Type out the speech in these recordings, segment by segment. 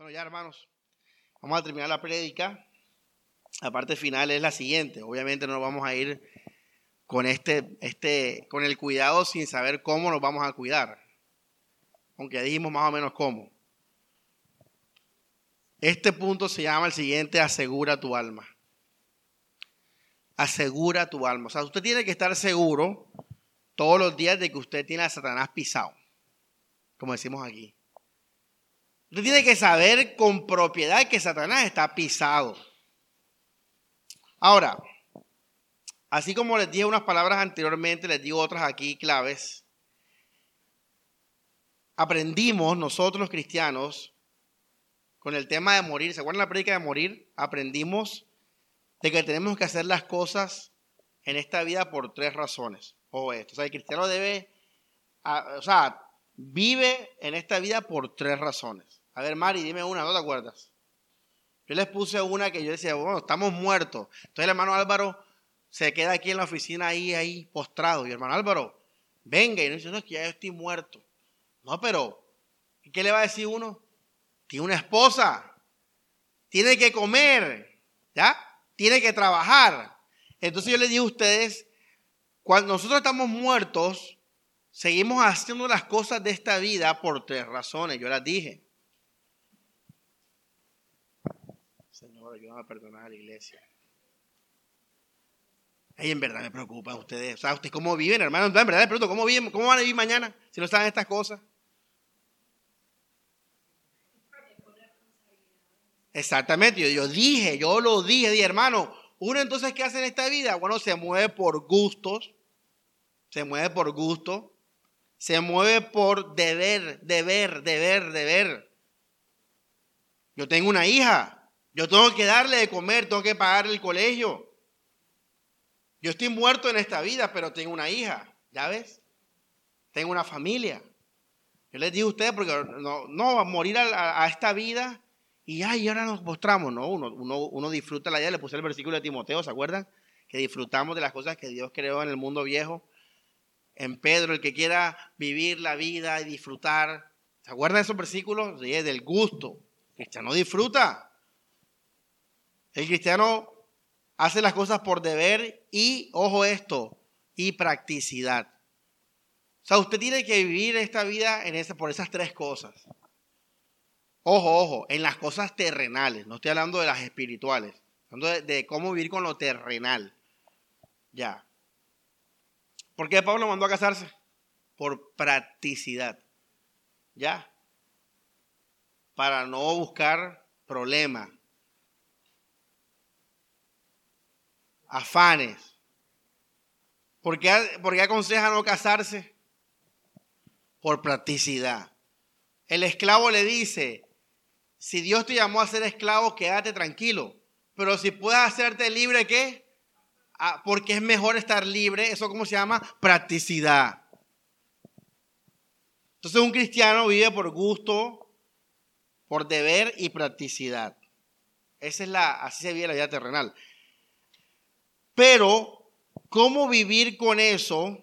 Bueno, ya hermanos, vamos a terminar la prédica. La parte final es la siguiente. Obviamente no vamos a ir con este, este, con el cuidado sin saber cómo nos vamos a cuidar. Aunque dijimos más o menos cómo. Este punto se llama el siguiente, asegura tu alma. Asegura tu alma. O sea, usted tiene que estar seguro todos los días de que usted tiene a Satanás pisado, como decimos aquí. Usted tiene que saber con propiedad que Satanás está pisado. Ahora, así como les dije unas palabras anteriormente, les digo otras aquí claves. Aprendimos nosotros los cristianos con el tema de morir. ¿Se acuerdan la predica de morir? Aprendimos de que tenemos que hacer las cosas en esta vida por tres razones. O esto. O sea, el cristiano debe, o sea, vive en esta vida por tres razones. A ver, Mari, dime una, ¿no te acuerdas? Yo les puse una que yo decía, bueno, estamos muertos. Entonces el hermano Álvaro se queda aquí en la oficina ahí, ahí, postrado. Y el hermano Álvaro, venga. Y no dice, no, es que ya yo estoy muerto. No, pero, ¿qué le va a decir uno? Tiene una esposa, tiene que comer, ¿ya? Tiene que trabajar. Entonces yo les digo a ustedes, cuando nosotros estamos muertos, seguimos haciendo las cosas de esta vida por tres razones. Yo las dije. Ayúdame a perdonar a la iglesia. Ay, en verdad me preocupa a ustedes. O sea, ¿ustedes cómo viven, hermano? En verdad me pregunto, ¿cómo, viven, ¿cómo van a vivir mañana si no saben estas cosas? Exactamente, yo, yo, dije, yo lo dije, dije, hermano, uno entonces, ¿qué hace en esta vida? Bueno, se mueve por gustos, se mueve por gusto, se mueve por deber, deber, deber, deber. Yo tengo una hija, yo tengo que darle de comer, tengo que pagarle el colegio. Yo estoy muerto en esta vida, pero tengo una hija, ¿ya ves? Tengo una familia. Yo les digo a ustedes, porque no, no a morir a, esta vida y ay, ahora nos mostramos, ¿no? Uno, uno, disfruta la vida, le puse el versículo de Timoteo, ¿se acuerdan? Que disfrutamos de las cosas que Dios creó en el mundo viejo. En Pedro, el que quiera vivir la vida y disfrutar, ¿se acuerdan de esos versículos? Sí, del gusto. El cristiano disfruta. El cristiano hace las cosas por deber y, ojo esto, y practicidad. O sea, usted tiene que vivir esta vida por esas tres cosas. Ojo, ojo, en las cosas terrenales, no estoy hablando de las espirituales, hablando de, de cómo vivir con lo terrenal. Ya. ¿Por qué Pablo mandó a casarse? Por practicidad. Ya. Para no buscar problemas, afanes. ¿Por qué, aconseja no casarse? Por practicidad. El esclavo le dice, si Dios te llamó a ser esclavo, quédate tranquilo. Pero si puedes hacerte libre, ¿qué? Ah, porque es mejor estar libre. ¿Eso cómo se llama? Practicidad. Entonces un cristiano vive por gusto, por deber y practicidad. Esa es la, así se vive la vida terrenal. Pero, ¿cómo vivir con eso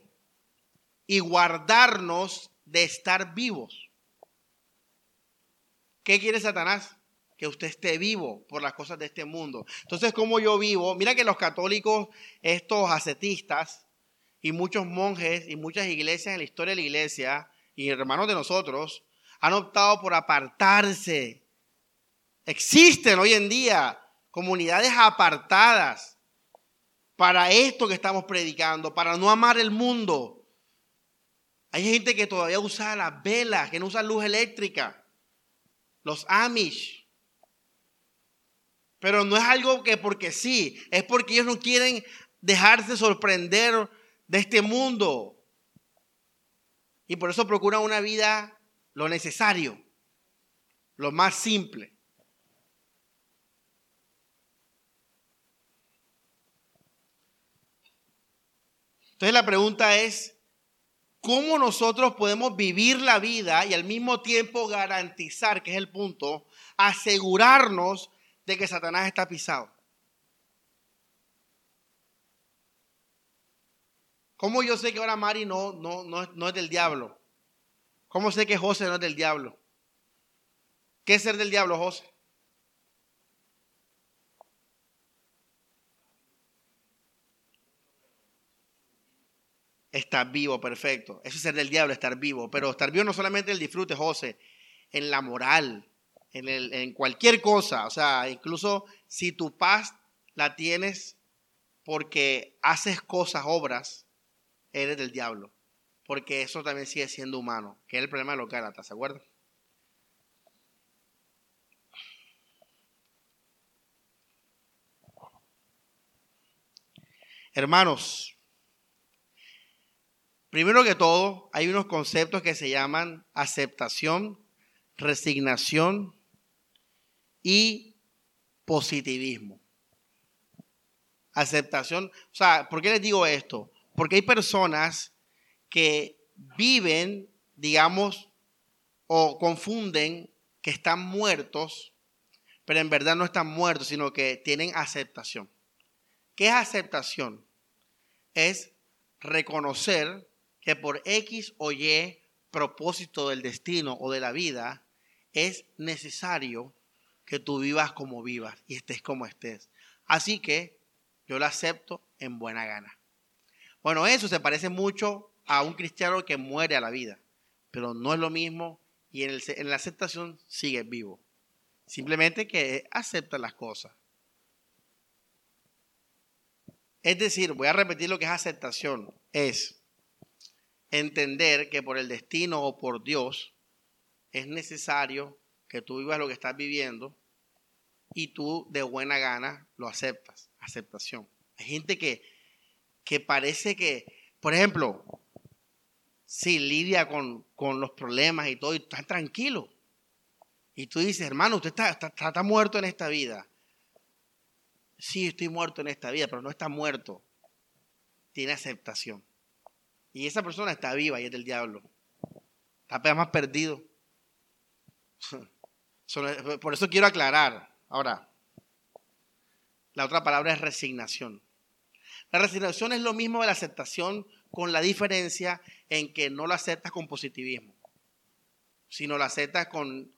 y guardarnos de estar vivos? ¿Qué quiere Satanás? Que usted esté vivo por las cosas de este mundo. Entonces, ¿cómo yo vivo? Mira que los católicos, estos ascetistas y muchos monjes y muchas iglesias en la historia de la iglesia y hermanos de nosotros han optado por apartarse. Existen hoy en día comunidades apartadas para esto que estamos predicando, para no amar el mundo. Hay gente que todavía usa las velas, que no usa luz eléctrica, los Amish. Pero no es algo que porque sí, es porque ellos no quieren dejarse sorprender de este mundo. Y por eso procuran una vida lo necesario, lo más simple. Entonces la pregunta es, ¿cómo nosotros podemos vivir la vida y al mismo tiempo garantizar, que es el punto, asegurarnos de que Satanás está pisado? ¿Cómo yo sé que ahora Mari no, no, no, no es del diablo? ¿Cómo sé que José no es del diablo? ¿Qué es ser del diablo, José? Estar vivo, perfecto. Eso es ser del diablo, estar vivo. Pero estar vivo no solamente el disfrute, José, en la moral, en, en cualquier cosa. O sea, incluso si tu paz la tienes porque haces cosas, obras, eres del diablo. Porque eso también sigue siendo humano, que es el problema de los Gálatas, ¿se acuerdan? Hermanos, primero que todo, hay unos conceptos que se llaman aceptación, resignación y positivismo. Aceptación, o sea, ¿por qué les digo esto? Porque hay personas que viven, digamos, o confunden que están muertos, pero en verdad no están muertos, sino que tienen aceptación. ¿Qué es aceptación? Es reconocer que por X o Y propósito del destino o de la vida es necesario que tú vivas como vivas y estés como estés. Así que yo lo acepto en buena gana. Bueno, eso se parece mucho a un cristiano que muere a la vida, pero no es lo mismo y en, en la aceptación sigue vivo. Simplemente que acepta las cosas. Es decir, voy a repetir lo que es aceptación. Es entender que por el destino o por Dios es necesario que tú vivas lo que estás viviendo y tú de buena gana lo aceptas. Aceptación. Hay gente que, que parece que, por ejemplo, si lidia con, los problemas y todo y está tranquilo. Y tú dices, hermano, usted está, está, está muerto en esta vida. Sí, estoy muerto en esta vida, pero no está muerto. Tiene aceptación. Y esa persona está viva y es del diablo. Está más perdido. Por eso quiero aclarar. Ahora, la otra palabra es resignación. La resignación es lo mismo de la aceptación con la diferencia en que no lo aceptas con positivismo, sino lo aceptas con,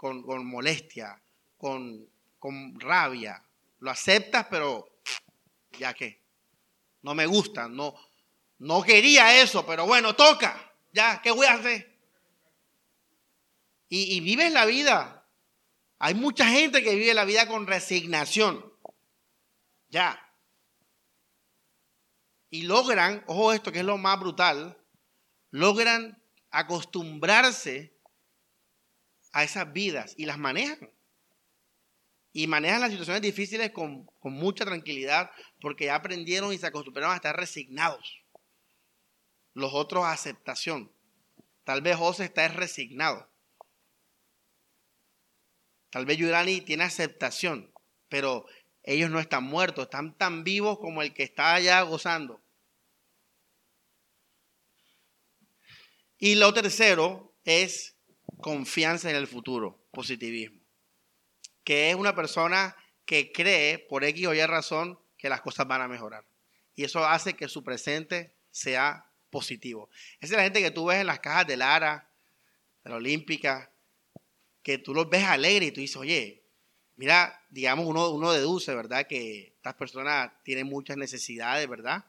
molestia, con, con rabia. Lo aceptas, pero ya que no me gusta, no, no quería eso, pero bueno, toca. Ya, ¿qué voy a hacer? Y, vives la vida hay mucha gente que vive la vida con resignación. Ya. Y logran, ojo esto que es lo más brutal, logran acostumbrarse a esas vidas y las manejan. Y manejan las situaciones difíciles con mucha tranquilidad porque ya aprendieron y se acostumbraron a estar resignados. Los otros aceptación. Tal vez José está resignado. Tal vez Yurani tiene aceptación, pero ellos no están muertos, están tan vivos como el que está allá gozando. Y lo tercero es confianza en el futuro, positivismo, que es una persona que cree por X o Y razón que las cosas van a mejorar. Y eso hace que su presente sea positivo. Esa es la gente que tú ves en las cajas de Lara, de la Olímpica, que tú los ves alegres y tú dices, oye, mira, digamos, uno, uno deduce, ¿verdad? Que estas personas tienen muchas necesidades, ¿verdad?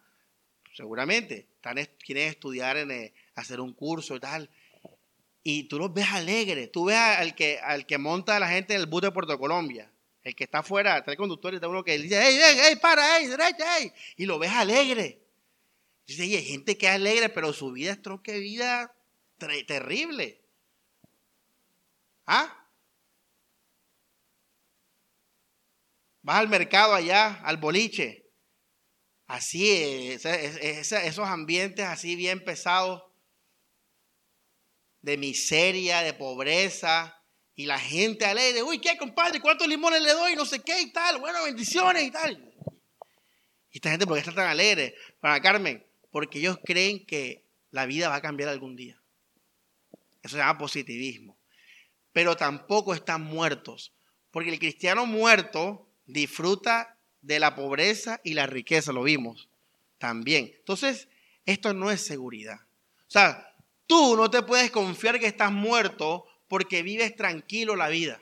Seguramente, están, quieren estudiar, en, eh, hacer un curso y tal. Y tú los ves alegres. Tú ves al que, al que monta a la gente en el bus de Puerto Colombia. El que está afuera, el conductor y está uno que dice, hey, hey, hey, para, hey, derecha, hey. Y lo ves alegre. Dice, hay gente que es alegre, pero su vida es tronque vida terrible. ¿Ah? Vas al mercado allá, al boliche. Así, esos ambientes así bien pesados de miseria, de pobreza, y la gente alegre, uy, ¿qué, compadre? ¿Cuántos limones le doy? No sé qué y tal, bueno, bendiciones y tal. Y esta gente, ¿por qué está tan alegre? Para Carmen, porque ellos creen que la vida va a cambiar algún día. Eso se llama positivismo pero tampoco están muertos. Porque el cristiano muerto disfruta de la pobreza y la riqueza, lo vimos también. Entonces, esto no es seguridad. O sea, tú no te puedes confiar que estás muerto porque vives tranquilo la vida.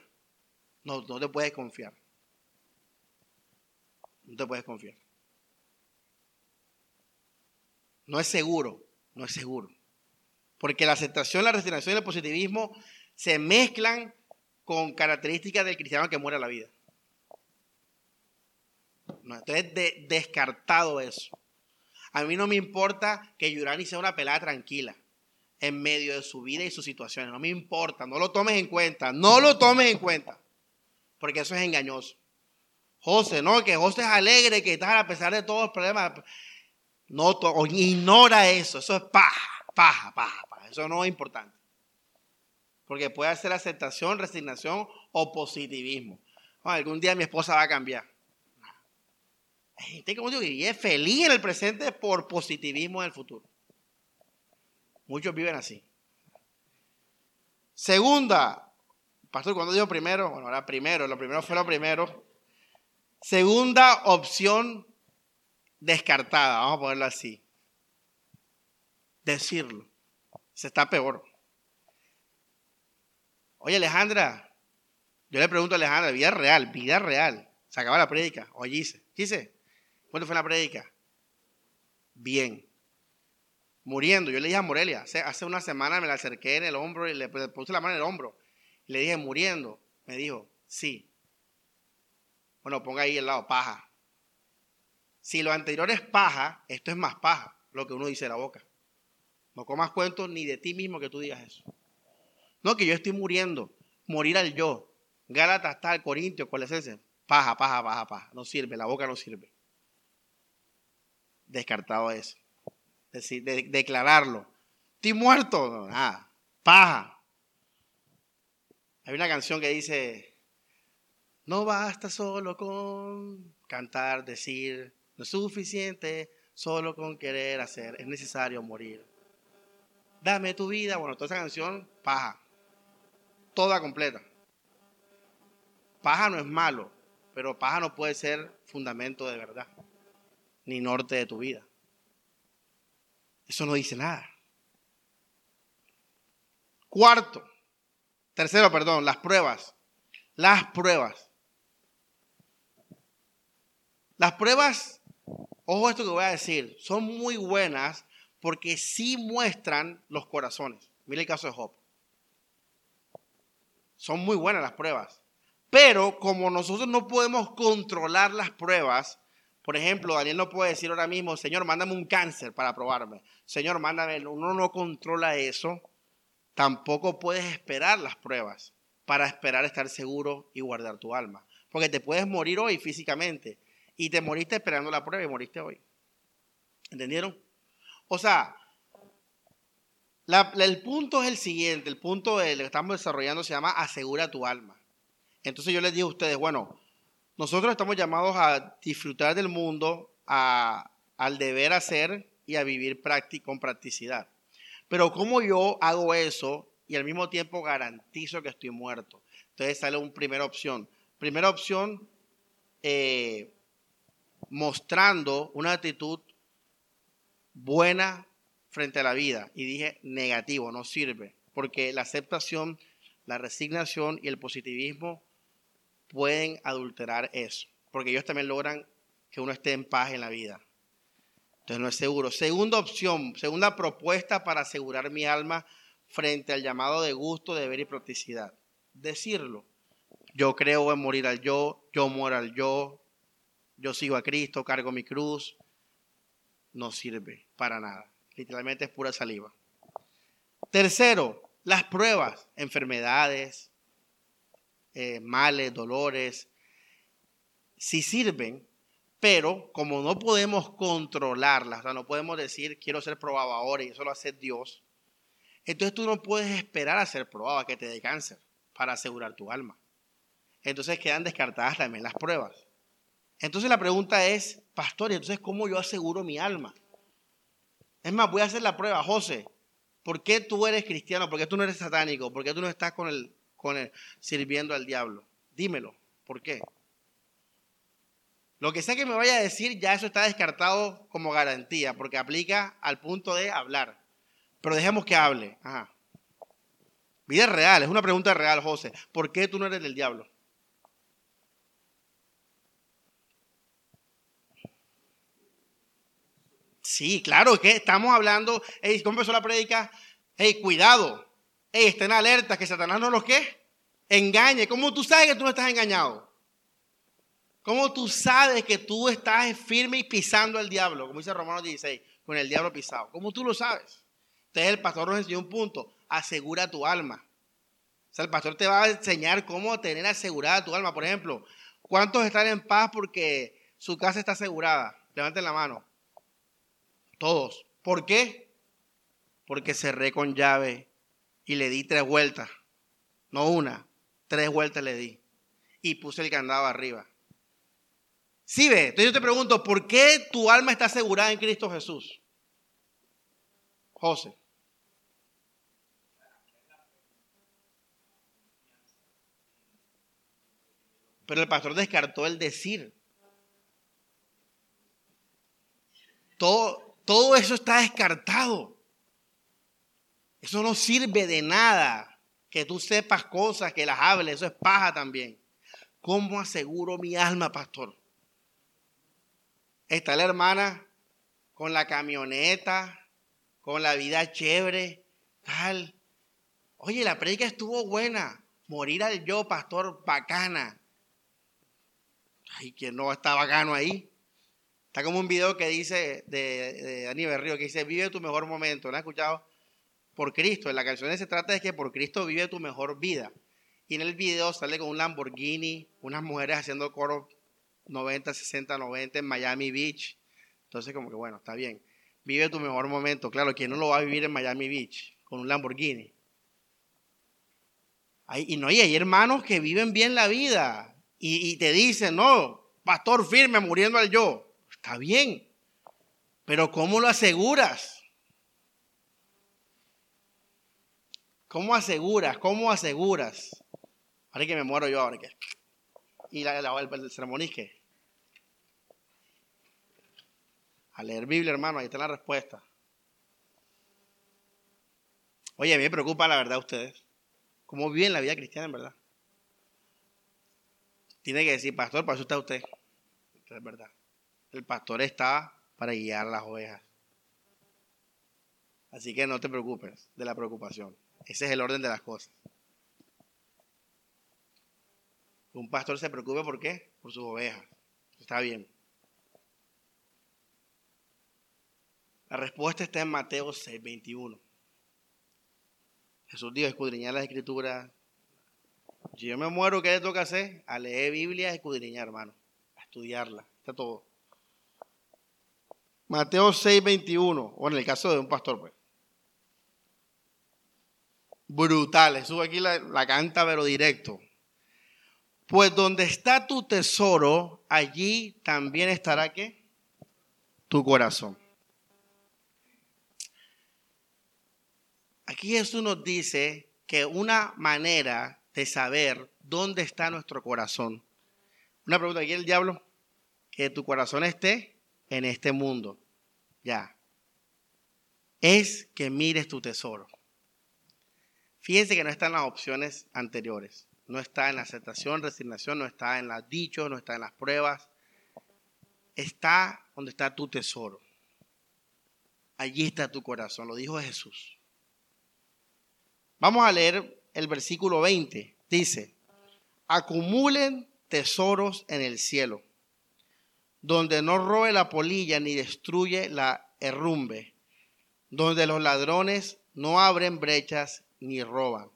No, no te puedes confiar. No te puedes confiar. No es seguro, no es seguro. Porque la aceptación, la resignación y el positivismo se mezclan con características del cristiano que muere a la vida. entonces, descartado eso. A mí no me importa que Yurani sea una pelada tranquila en medio de su vida y sus situaciones. No me importa, no lo tomes en cuenta, no lo tomes en cuenta, porque eso es engañoso. José, no, que José es alegre, que está a pesar de todos los problemas. No, ignora eso, eso es paja, paja, paja. Eso no es importante. Porque puede ser aceptación, resignación o positivismo. algún día mi esposa va a cambiar. Hay gente como digo, que es feliz en el presente por positivismo en el futuro. Muchos viven así. Segunda, pastor, cuando dijo primero, bueno, ahora primero, lo primero fue lo primero. Segunda opción descartada, vamos a ponerlo así. Decirlo. Se está peor. Oye, Alejandra, yo le pregunto a Alejandra, vida real, vida real. Se acaba la prédica. Oye, dice, dice, ¿cuándo fue la prédica? Bien. Muriendo. Yo le dije a Morelia, hace, una semana me la acerqué en el hombro y le puse la mano en el hombro. le dije, muriendo. Me dijo, sí. Bueno, ponga ahí el lado, paja. Si lo anterior es paja, esto es más paja, lo que uno dice de la boca. No comas cuentos ni de ti mismo que tú digas eso. No, que yo estoy muriendo. Morir al yo. Gálatas está al Corintio, Colosenses. Paja, paja, paja, paja. No sirve, la boca no sirve. Descartado eso. Decir, declararlo. Estoy muerto. Nada. Paja. Hay una canción que dice, no basta solo con cantar, decir, no es suficiente solo con querer hacer, es necesario morir. Dame tu vida. Bueno, toda esa canción, paja toda completa. Paja no es malo, pero paja no puede ser fundamento de verdad, ni norte de tu vida. Eso no dice nada. Cuarto, tercero, perdón, las pruebas. Las pruebas. Las pruebas, ojo esto que voy a decir, son muy buenas porque sí muestran los corazones. Mira el caso de Job. Son muy buenas las pruebas. Pero como nosotros no podemos controlar las pruebas, por ejemplo, Daniel no puede decir ahora mismo, Señor, mándame un cáncer para probarme. Señor, mándame, uno no controla eso. Tampoco puedes esperar las pruebas para esperar estar seguro y guardar tu alma. Porque te puedes morir hoy físicamente y te moriste esperando la prueba y moriste hoy. ¿Entendieron? O sea, el punto es el siguiente, el punto que estamos desarrollando se llama asegura tu alma. Entonces yo les digo a ustedes, bueno, nosotros estamos llamados a disfrutar del mundo, a, al deber hacer y a vivir con practicidad. Pero ¿cómo yo hago eso y al mismo tiempo garantizo que estoy muerto? Entonces sale una primera opción. Primera opción, eh, mostrando una actitud buena, frente a la vida y dije negativo, no sirve, porque la aceptación, la resignación y el positivismo pueden adulterar eso, porque ellos también logran que uno esté en paz en la vida. Entonces no es seguro. Segunda opción, segunda propuesta para asegurar mi alma frente al llamado de gusto, deber y practicidad. Decirlo. Yo creo en morir al yo, yo muero al yo, yo sigo a Cristo, cargo mi cruz. No sirve para nada. Literalmente es pura saliva. Tercero, las pruebas, enfermedades, eh, males, dolores, sí sirven, pero como no podemos controlarlas, o sea, no podemos decir quiero ser probado ahora y eso lo hace Dios, entonces tú no puedes esperar a ser probado, a que te dé cáncer, para asegurar tu alma. Entonces quedan descartadas también las pruebas. Entonces la pregunta es, pastor, entonces cómo yo aseguro mi alma? Es más, voy a hacer la prueba, José. ¿Por qué tú eres cristiano? ¿Por qué tú no eres satánico? ¿Por qué tú no estás con el, con el, sirviendo al diablo? Dímelo. ¿Por qué? Lo que sea que me vaya a decir, ya eso está descartado como garantía, porque aplica al punto de hablar. Pero dejemos que hable. Vida real, es una pregunta real, José. ¿Por qué tú no eres del diablo? Sí, claro, que estamos hablando, hey, ¿cómo empezó la prédica? Hey, cuidado, hey, estén alerta, que Satanás no los qué, engañe. ¿Cómo tú sabes que tú no estás engañado? ¿Cómo tú sabes que tú estás firme y pisando al diablo? Como dice Romanos 16, con el diablo pisado. ¿Cómo tú lo sabes? Entonces el pastor nos enseñó un punto, asegura tu alma. O sea, el pastor te va a enseñar cómo tener asegurada tu alma. Por ejemplo, ¿cuántos están en paz porque su casa está asegurada? Levanten la mano. Todos. ¿Por qué? Porque cerré con llave y le di tres vueltas. No una, tres vueltas le di. Y puse el candado arriba. Sí, ve. Entonces yo te pregunto, ¿por qué tu alma está asegurada en Cristo Jesús? José. Pero el pastor descartó el decir. Todo, todo eso está descartado. Eso no sirve de nada. Que tú sepas cosas, que las hables, eso es paja también. ¿Cómo aseguro mi alma, pastor? Está la hermana con la camioneta, con la vida chévere, tal. Oye, la predica estuvo buena. Morir al yo, pastor, bacana. Ay, ¿quién no está bacano ahí? Como un video que dice de, de Dani que dice, vive tu mejor momento. ¿Lo has escuchado? Por Cristo. En la canción se trata de que por Cristo vive tu mejor vida. Y en el video sale con un Lamborghini, unas mujeres haciendo coro 90, 60, 90 en Miami Beach. Entonces como que bueno, está bien. Vive tu mejor momento. Claro, ¿quién no lo va a vivir en Miami Beach? Con un Lamborghini. y no, y hay hermanos que viven bien la vida y, te dicen, no, pastor firme, muriendo al yo. Está bien, pero ¿cómo lo aseguras? ¿Cómo aseguras? ¿Cómo aseguras? Ahora que me muero yo, ahora que. Y la, el, el sermón A leer Biblia, hermano, ahí está la respuesta. Oye, a mí me preocupa la verdad ustedes. ¿Cómo viven la vida cristiana en verdad? Tiene que decir, pastor, para eso está usted. es verdad. El pastor está para guiar las ovejas. Así que no te preocupes de la preocupación. Ese es el orden de las cosas. Un pastor se preocupe por qué? Por sus ovejas. Está bien. La respuesta está en Mateo 6, 21. Jesús dijo, escudriñar las escrituras, si yo me muero, ¿qué le toca hacer? A leer Biblia, escudriñar, hermano. A estudiarla. Está todo. Mateo 6, 21. O en el caso de un pastor, pues. Brutal. Sube aquí la, la canta, pero directo. Pues donde está tu tesoro, allí también estará qué? Tu corazón. Aquí Jesús nos dice que una manera de saber dónde está nuestro corazón. Una pregunta, aquí el diablo, que tu corazón esté en este mundo. Ya. Es que mires tu tesoro. Fíjense que no está en las opciones anteriores. No está en la aceptación, resignación, no está en las dichos, no está en las pruebas. Está donde está tu tesoro. Allí está tu corazón, lo dijo Jesús. Vamos a leer el versículo 20. Dice, acumulen tesoros en el cielo, donde no roe la polilla ni destruye la herrumbe, donde los ladrones no abren brechas ni roban.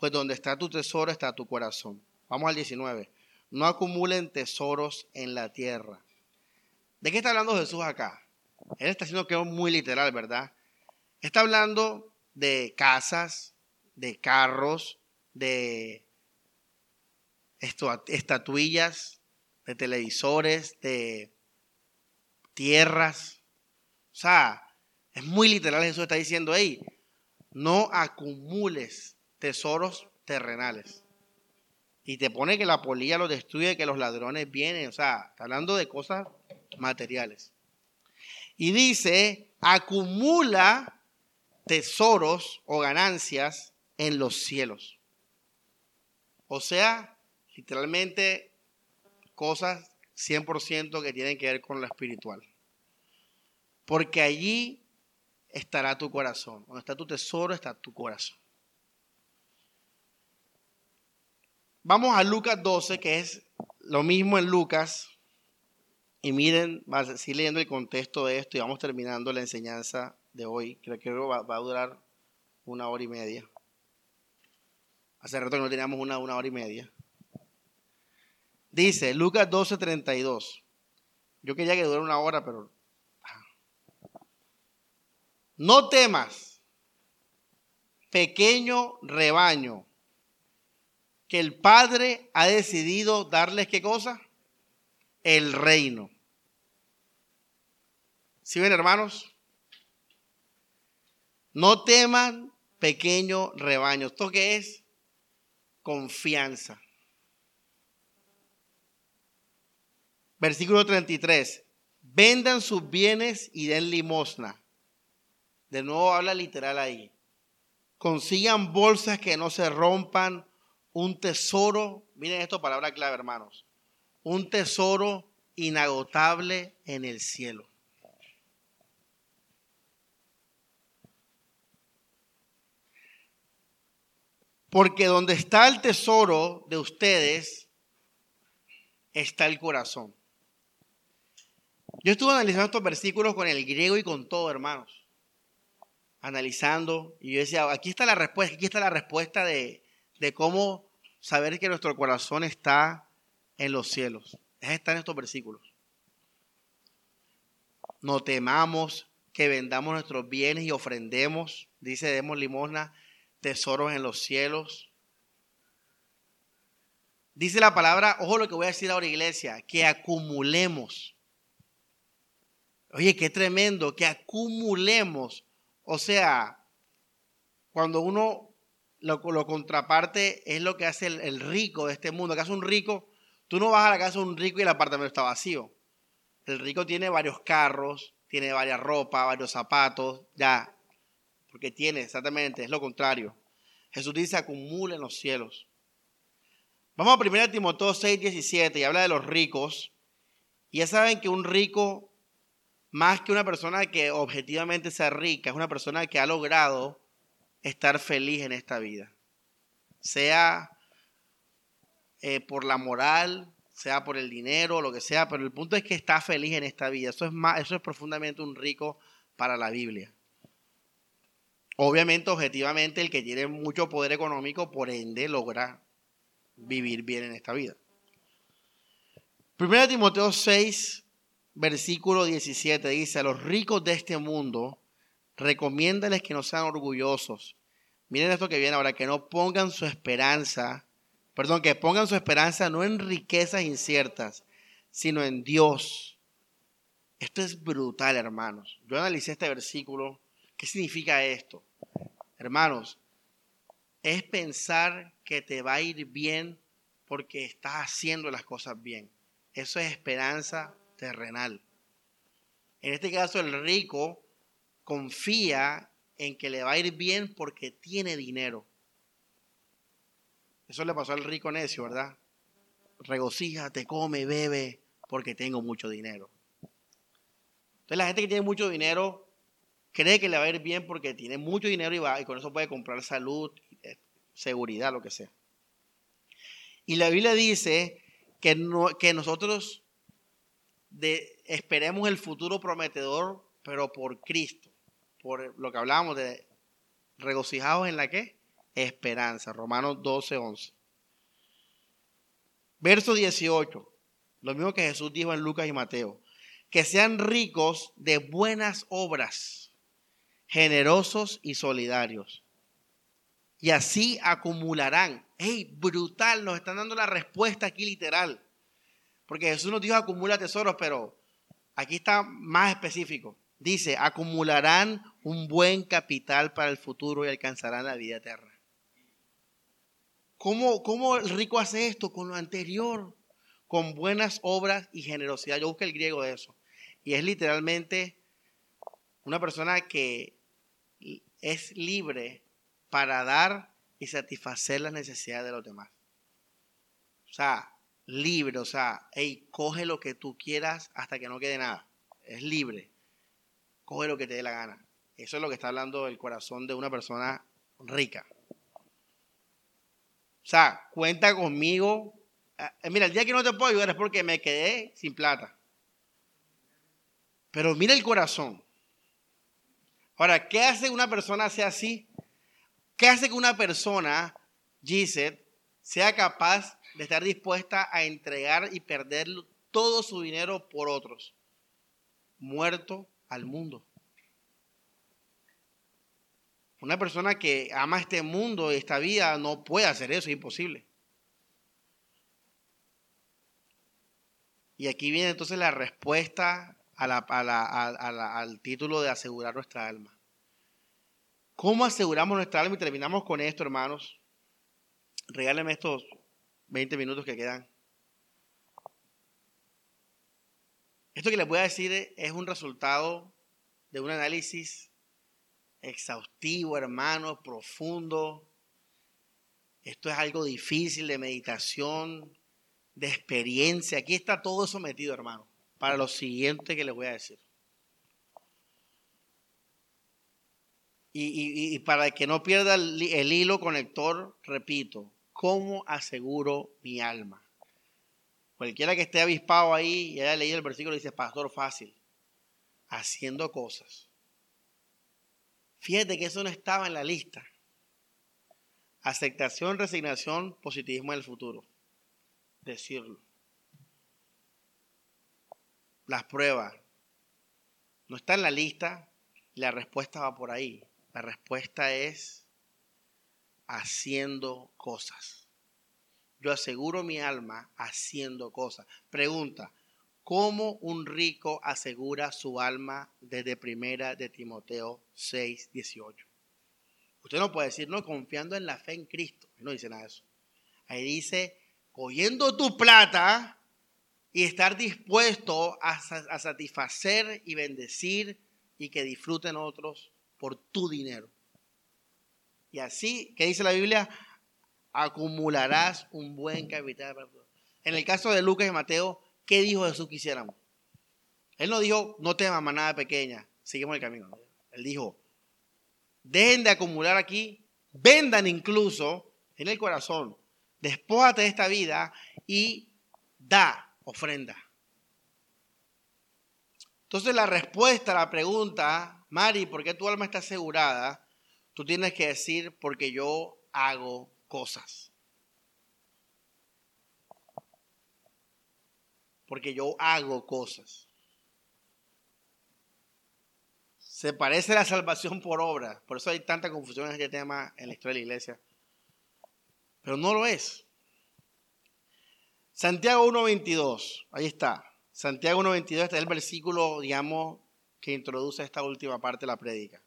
Pues donde está tu tesoro está tu corazón. Vamos al 19. No acumulen tesoros en la tierra. ¿De qué está hablando Jesús acá? Él está haciendo que es muy literal, ¿verdad? Está hablando de casas, de carros, de estatuillas, de televisores, de tierras. O sea, es muy literal Jesús está diciendo, hey, no acumules tesoros terrenales. Y te pone que la polilla lo destruye, que los ladrones vienen. O sea, está hablando de cosas materiales. Y dice, acumula tesoros o ganancias en los cielos. O sea, literalmente cosas 100% que tienen que ver con lo espiritual. porque allí estará tu corazón. Donde está tu tesoro, está tu corazón. Vamos a Lucas 12, que es lo mismo en Lucas. Y miren, va a leyendo el contexto de esto y vamos terminando la enseñanza de hoy. Creo que va, va a durar una hora y media. Hace rato que no teníamos una hora y media. Dice Lucas 12, 32. Yo quería que durara una hora, pero... No temas, pequeño rebaño, que el Padre ha decidido darles qué cosa? El reino. ¿Sí ven, hermanos? No teman, pequeño rebaño. ¿Esto qué es? Confianza. Versículo 33. Vendan sus bienes y den limosna. De nuevo habla literal ahí. Consigan bolsas que no se rompan, un tesoro, miren esto palabra clave hermanos, un tesoro inagotable en el cielo. Porque donde está el tesoro de ustedes, está el corazón. Yo estuve analizando estos versículos con el griego y con todo, hermanos. Analizando. Y yo decía, aquí está la respuesta, aquí está la respuesta de, de cómo saber que nuestro corazón está en los cielos. Está en estos versículos. No temamos que vendamos nuestros bienes y ofrendemos, dice, demos limosna, tesoros en los cielos. Dice la palabra, ojo lo que voy a decir ahora, iglesia, que acumulemos. Oye, qué tremendo, que acumulemos. O sea, cuando uno lo, contraparte es lo que hace el, rico de este mundo. Que hace un rico, tú no vas a la casa de un rico y el apartamento está vacío. El rico tiene varios carros, tiene varias ropas, varios zapatos, ya. Porque tiene, exactamente, es lo contrario. Jesús dice, acumula en los cielos. Vamos a 1 Timoteo 6, 17 y habla de los ricos. Y ya saben que un rico más que una persona que objetivamente sea rica, es una persona que ha logrado estar feliz en esta vida. Sea eh, por la moral, sea por el dinero, lo que sea, pero el punto es que está feliz en esta vida. Eso es, más, eso es profundamente un rico para la Biblia. Obviamente, objetivamente, el que tiene mucho poder económico, por ende, logra vivir bien en esta vida. Primero Timoteo 6, versículo 17 dice, a los ricos de este mundo, recomiéndales que no sean orgullosos. Miren esto que viene ahora, que no pongan su esperanza, perdón, que pongan su esperanza no en riquezas inciertas, sino en Dios. Esto es brutal, hermanos. Yo analicé este versículo. ¿Qué significa esto? Hermanos, es pensar que te va a ir bien porque estás haciendo las cosas bien. Eso es esperanza terrenal. En este caso, el rico confía en que le va a ir bien porque tiene dinero. Eso le pasó al rico necio, ¿verdad? Regocíjate, come, bebe, porque tengo mucho dinero. Entonces la gente que tiene mucho dinero cree que le va a ir bien porque tiene mucho dinero y, va, y con eso puede comprar salud, seguridad, lo que sea. Y la Biblia dice que, no, que nosotros de esperemos el futuro prometedor, pero por Cristo, por lo que hablábamos de regocijados en la que? Esperanza, Romanos 12, 11. Verso 18, lo mismo que Jesús dijo en Lucas y Mateo, que sean ricos de buenas obras, generosos y solidarios. Y así acumularán. ¡Ey, brutal! Nos están dando la respuesta aquí literal. Porque Jesús nos dijo acumula tesoros, pero aquí está más específico. Dice, acumularán un buen capital para el futuro y alcanzarán la vida eterna. ¿Cómo, ¿Cómo el rico hace esto? Con lo anterior, con buenas obras y generosidad. Yo busqué el griego de eso. Y es literalmente una persona que es libre para dar y satisfacer las necesidades de los demás. O sea, libre, o sea, hey, coge lo que tú quieras hasta que no quede nada. Es libre. coge lo que te dé la gana. Eso es lo que está hablando el corazón de una persona rica. O sea, cuenta conmigo. Ah, eh, mira, el día que no te puedo ayudar es porque me quedé sin plata. Pero mira el corazón. Ahora, ¿qué hace una persona sea así? ¿Qué hace que una persona, Gisette, sea capaz de estar dispuesta a entregar y perder todo su dinero por otros? Muerto al mundo. Una persona que ama este mundo y esta vida no puede hacer eso, es imposible. Y aquí viene entonces la respuesta al título de asegurar nuestra alma. ¿Cómo aseguramos nuestra alma? Y terminamos con esto, hermanos. Regáleme estos 20 minutos que quedan. Esto que les voy a decir es un resultado de un análisis exhaustivo, hermano, profundo. Esto es algo difícil de meditación, de experiencia. Aquí está todo eso metido, hermano, para lo siguiente que les voy a decir. Y, para que no pierda el, el hilo conector, repito, ¿cómo aseguro mi alma? Cualquiera que esté avispado ahí y haya leído el versículo dice, pastor, fácil, haciendo cosas Fíjate que eso no estaba en la lista. Aceptación, resignación, positivismo en el futuro. Decirlo. Las pruebas. No está en la lista. La respuesta va por ahí. La respuesta es haciendo cosas. Yo aseguro mi alma haciendo cosas. Pregunta, ¿Cómo un rico asegura su alma desde primera de Timoteo 6, 18? Usted no puede decir, no, confiando en la fe en Cristo. No dice nada de eso. Ahí dice, cogiendo tu plata y estar dispuesto a, a satisfacer y bendecir y que disfruten otros por tu dinero. Y así, ¿qué dice la Biblia? Acumularás un buen capital. En el caso de Lucas y Mateo, ¿qué dijo Jesús que hiciéramos? Él no dijo, no temas manada pequeña, seguimos el camino. Él dijo, dejen de acumular aquí, vendan incluso en el corazón, despójate de esta vida y da ofrenda. Entonces la respuesta a la pregunta, Mari, ¿por qué tu alma está asegurada? Tú tienes que decir, porque yo hago cosas. porque yo hago cosas. Se parece a la salvación por obra, por eso hay tanta confusión en este tema en la historia de la iglesia. Pero no lo es. Santiago 1.22, ahí está. Santiago 1.22, este es el versículo, digamos, que introduce esta última parte de la prédica.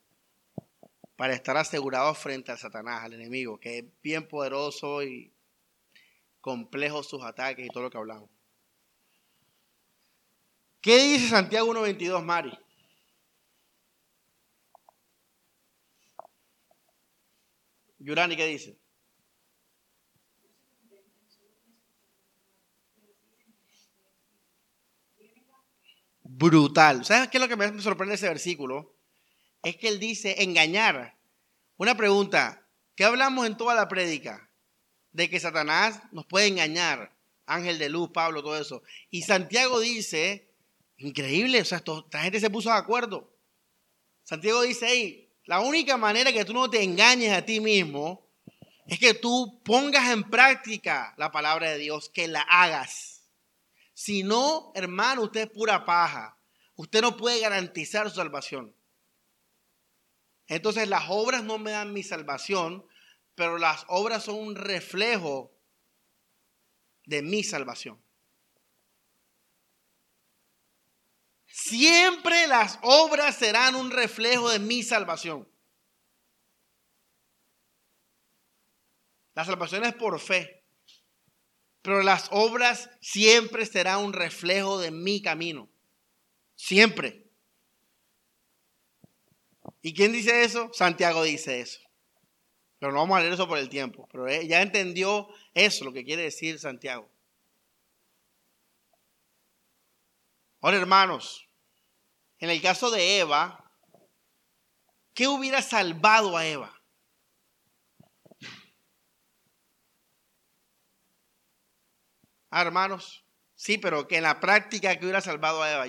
Para estar asegurados frente a Satanás, al enemigo, que es bien poderoso y complejo sus ataques y todo lo que hablamos. ¿Qué dice Santiago 1.22, Mari? Yurani, ¿qué dice? Brutal. ¿Sabes qué es lo que me sorprende ese versículo? Es que él dice engañar. Una pregunta, ¿qué hablamos en toda la prédica? De que Satanás nos puede engañar. Ángel de luz, Pablo, todo eso. Y Santiago dice Increíble, o sea, esta gente se puso de acuerdo. Santiago dice ahí, la única manera que tú no te engañes a ti mismo es que tú pongas en práctica la palabra de Dios, que la hagas. Si no, hermano, usted es pura paja. Usted no puede garantizar su salvación. Entonces las obras no me dan mi salvación, pero las obras son un reflejo de mi salvación. Siempre las obras serán un reflejo de mi salvación. La salvación es por fe, pero las obras siempre serán un reflejo de mi camino. Siempre. ¿Y quién dice eso? Santiago dice eso. Pero no vamos a leer eso por el tiempo. Pero ya entendió eso, lo que quiere decir Santiago. Ahora, hermanos, en el caso de Eva, ¿Qué hubiera salvado a Eva? Ah, hermanos, sí, pero que en la práctica que hubiera salvado a Eva.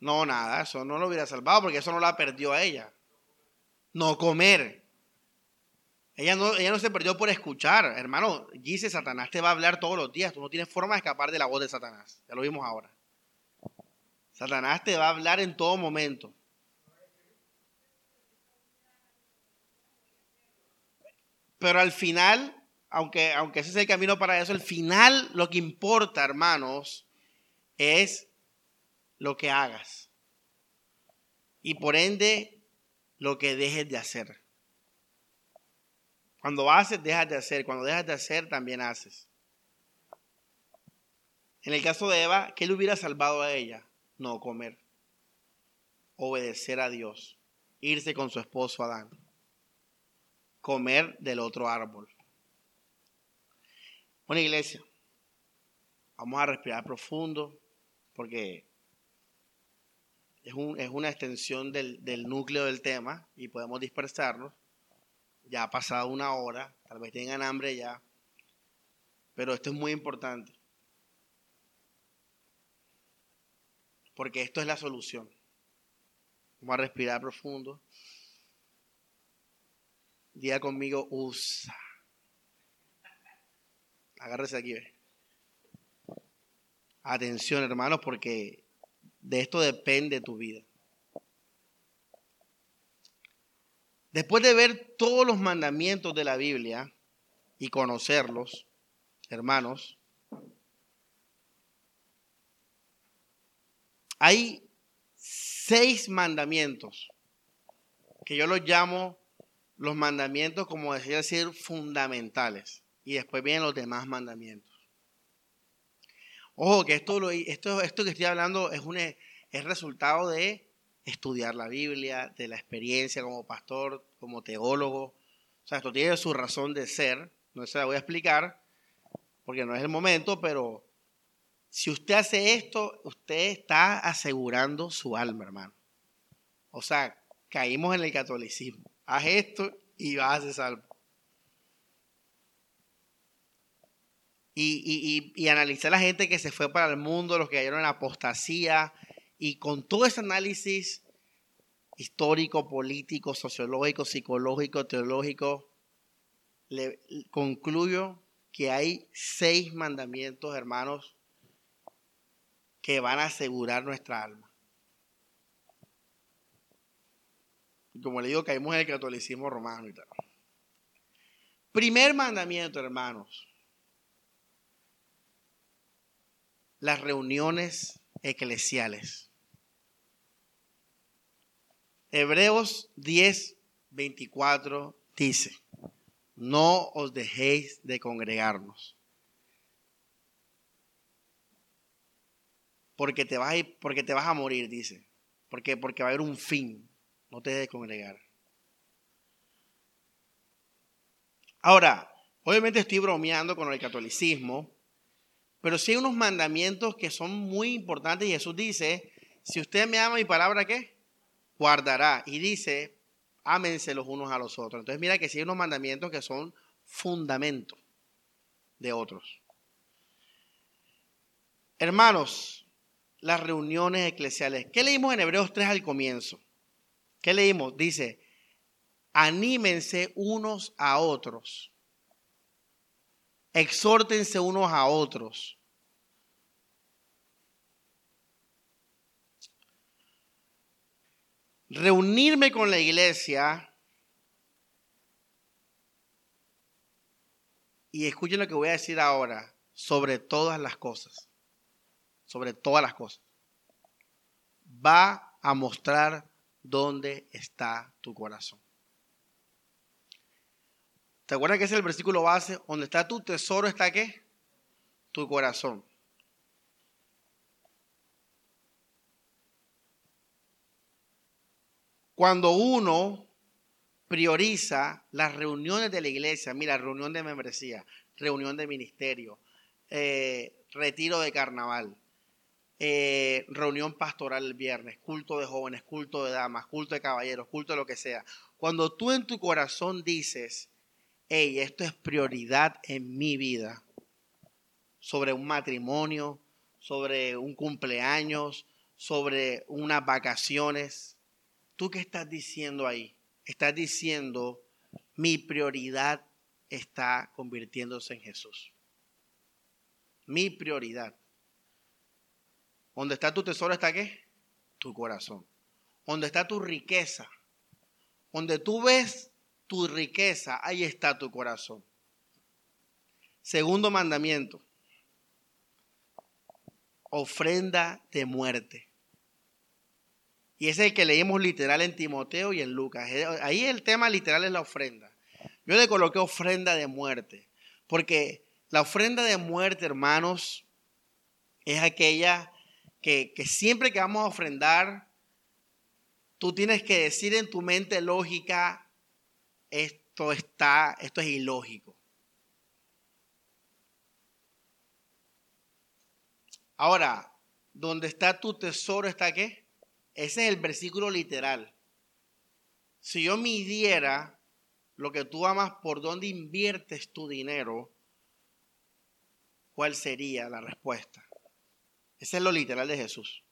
No, nada, eso no lo hubiera salvado porque eso no la perdió a ella. No comer. Ella no, ella no se perdió por escuchar. Hermano, dice Satanás te va a hablar todos los días. Tú no tienes forma de escapar de la voz de Satanás. Ya lo vimos ahora. Satanás te va a hablar en todo momento. Pero al final, aunque, aunque ese es el camino para eso, al final lo que importa, hermanos, es lo que hagas. Y por ende, lo que dejes de hacer. Cuando haces, dejas de hacer. Cuando dejas de hacer, también haces. En el caso de Eva, ¿qué le hubiera salvado a ella? No comer. Obedecer a Dios. Irse con su esposo Adán. Comer del otro árbol. Bueno, iglesia, vamos a respirar profundo porque es, una extensión del, del, núcleo del tema y podemos dispersarnos. Ya ha pasado una hora, tal vez tengan hambre ya, pero esto es muy importante. Porque esto es la solución. Vamos a respirar profundo. Diga conmigo, usa. Agárrese aquí, ve. Atención, hermanos, porque de esto depende tu vida. Después de ver todos los mandamientos de la Biblia y conocerlos, hermanos, hay seis mandamientos que yo los llamo los mandamientos, como decía decir, fundamentales. Y después vienen los demás mandamientos. Ojo, que esto, esto, esto que estoy hablando es, un, es resultado de estudiar la Biblia, de la experiencia como pastor, como teólogo. O sea, esto tiene su razón de ser. No se la voy a explicar porque no es el momento, pero si usted hace esto, usted está asegurando su alma, hermano. O sea, caímos en el catolicismo. Haz esto y vas a ser salvo. Y, y, analizar a la gente que se fue para el mundo, los que cayeron en apostasía, y con todo ese análisis histórico, político, sociológico, psicológico, teológico, le, concluyo que hay seis mandamientos, hermanos, que van a asegurar nuestra alma. Como le digo, caímos en el catolicismo romano y tal. Primer mandamiento, hermanos. Las reuniones eclesiales. Hebreos 10, 24 dice, no os dejéis de congregarnos. Porque te vas a, porque te vas a morir, dice. Porque, porque va a haber un fin. No te dejes de congregar. Ahora, obviamente estoy bromeando con el catolicismo, pero sí hay unos mandamientos que son muy importantes Jesús dice, si usted me ama mi palabra, ¿qué? Guardará. Y dice, ámense los unos a los otros. Entonces mira que sí hay unos mandamientos que son fundamentos de otros. Hermanos, las reuniones eclesiales. ¿Qué leímos en Hebreos 3 al comienzo? ¿Qué leímos? Dice, anímense unos a otros exhórtense unos a otros. Reunirme con la iglesia y escuchen lo que voy a decir ahora sobre todas las cosas, sobre todas las cosas. Va a mostrar dónde está tu corazón. ¿Te acuerdas que es el versículo base? Donde está tu tesoro está qué? Tu corazón. Cuando uno prioriza las reuniones de la iglesia, mira, reunión de membresía, reunión de ministerio, eh, retiro de carnaval, eh, reunión pastoral el viernes, culto de jóvenes, culto de damas, culto de caballeros, culto de lo que sea. Cuando tú en tu corazón dices, hey, esto es prioridad en mi vida, sobre un matrimonio, sobre un cumpleaños, sobre unas vacaciones, ¿tú qué estás diciendo ahí? Estás diciendo, mi prioridad está convirtiéndose en Jesús. Mi prioridad. ¿Dónde está tu tesoro está qué? Tu corazón. ¿Dónde está tu riqueza? Donde tú ves tu riqueza, ahí está tu corazón. Segundo mandamiento. Ofrenda de muerte. Y ese es el que leímos literal en Timoteo y en Lucas. Ahí el tema literal es la ofrenda. Yo le coloqué ofrenda de muerte. Porque la ofrenda de muerte, hermanos, es aquella que, siempre que vamos a ofrendar, tú tienes que decir en tu mente lógica, esto está, esto es ilógico. Ahora, ¿dónde está tu tesoro está qué? Ese es el versículo literal. Si yo midiera lo que tú amas, por dónde inviertes tu dinero, ¿cuál sería la respuesta? Ese es lo literal de Jesús.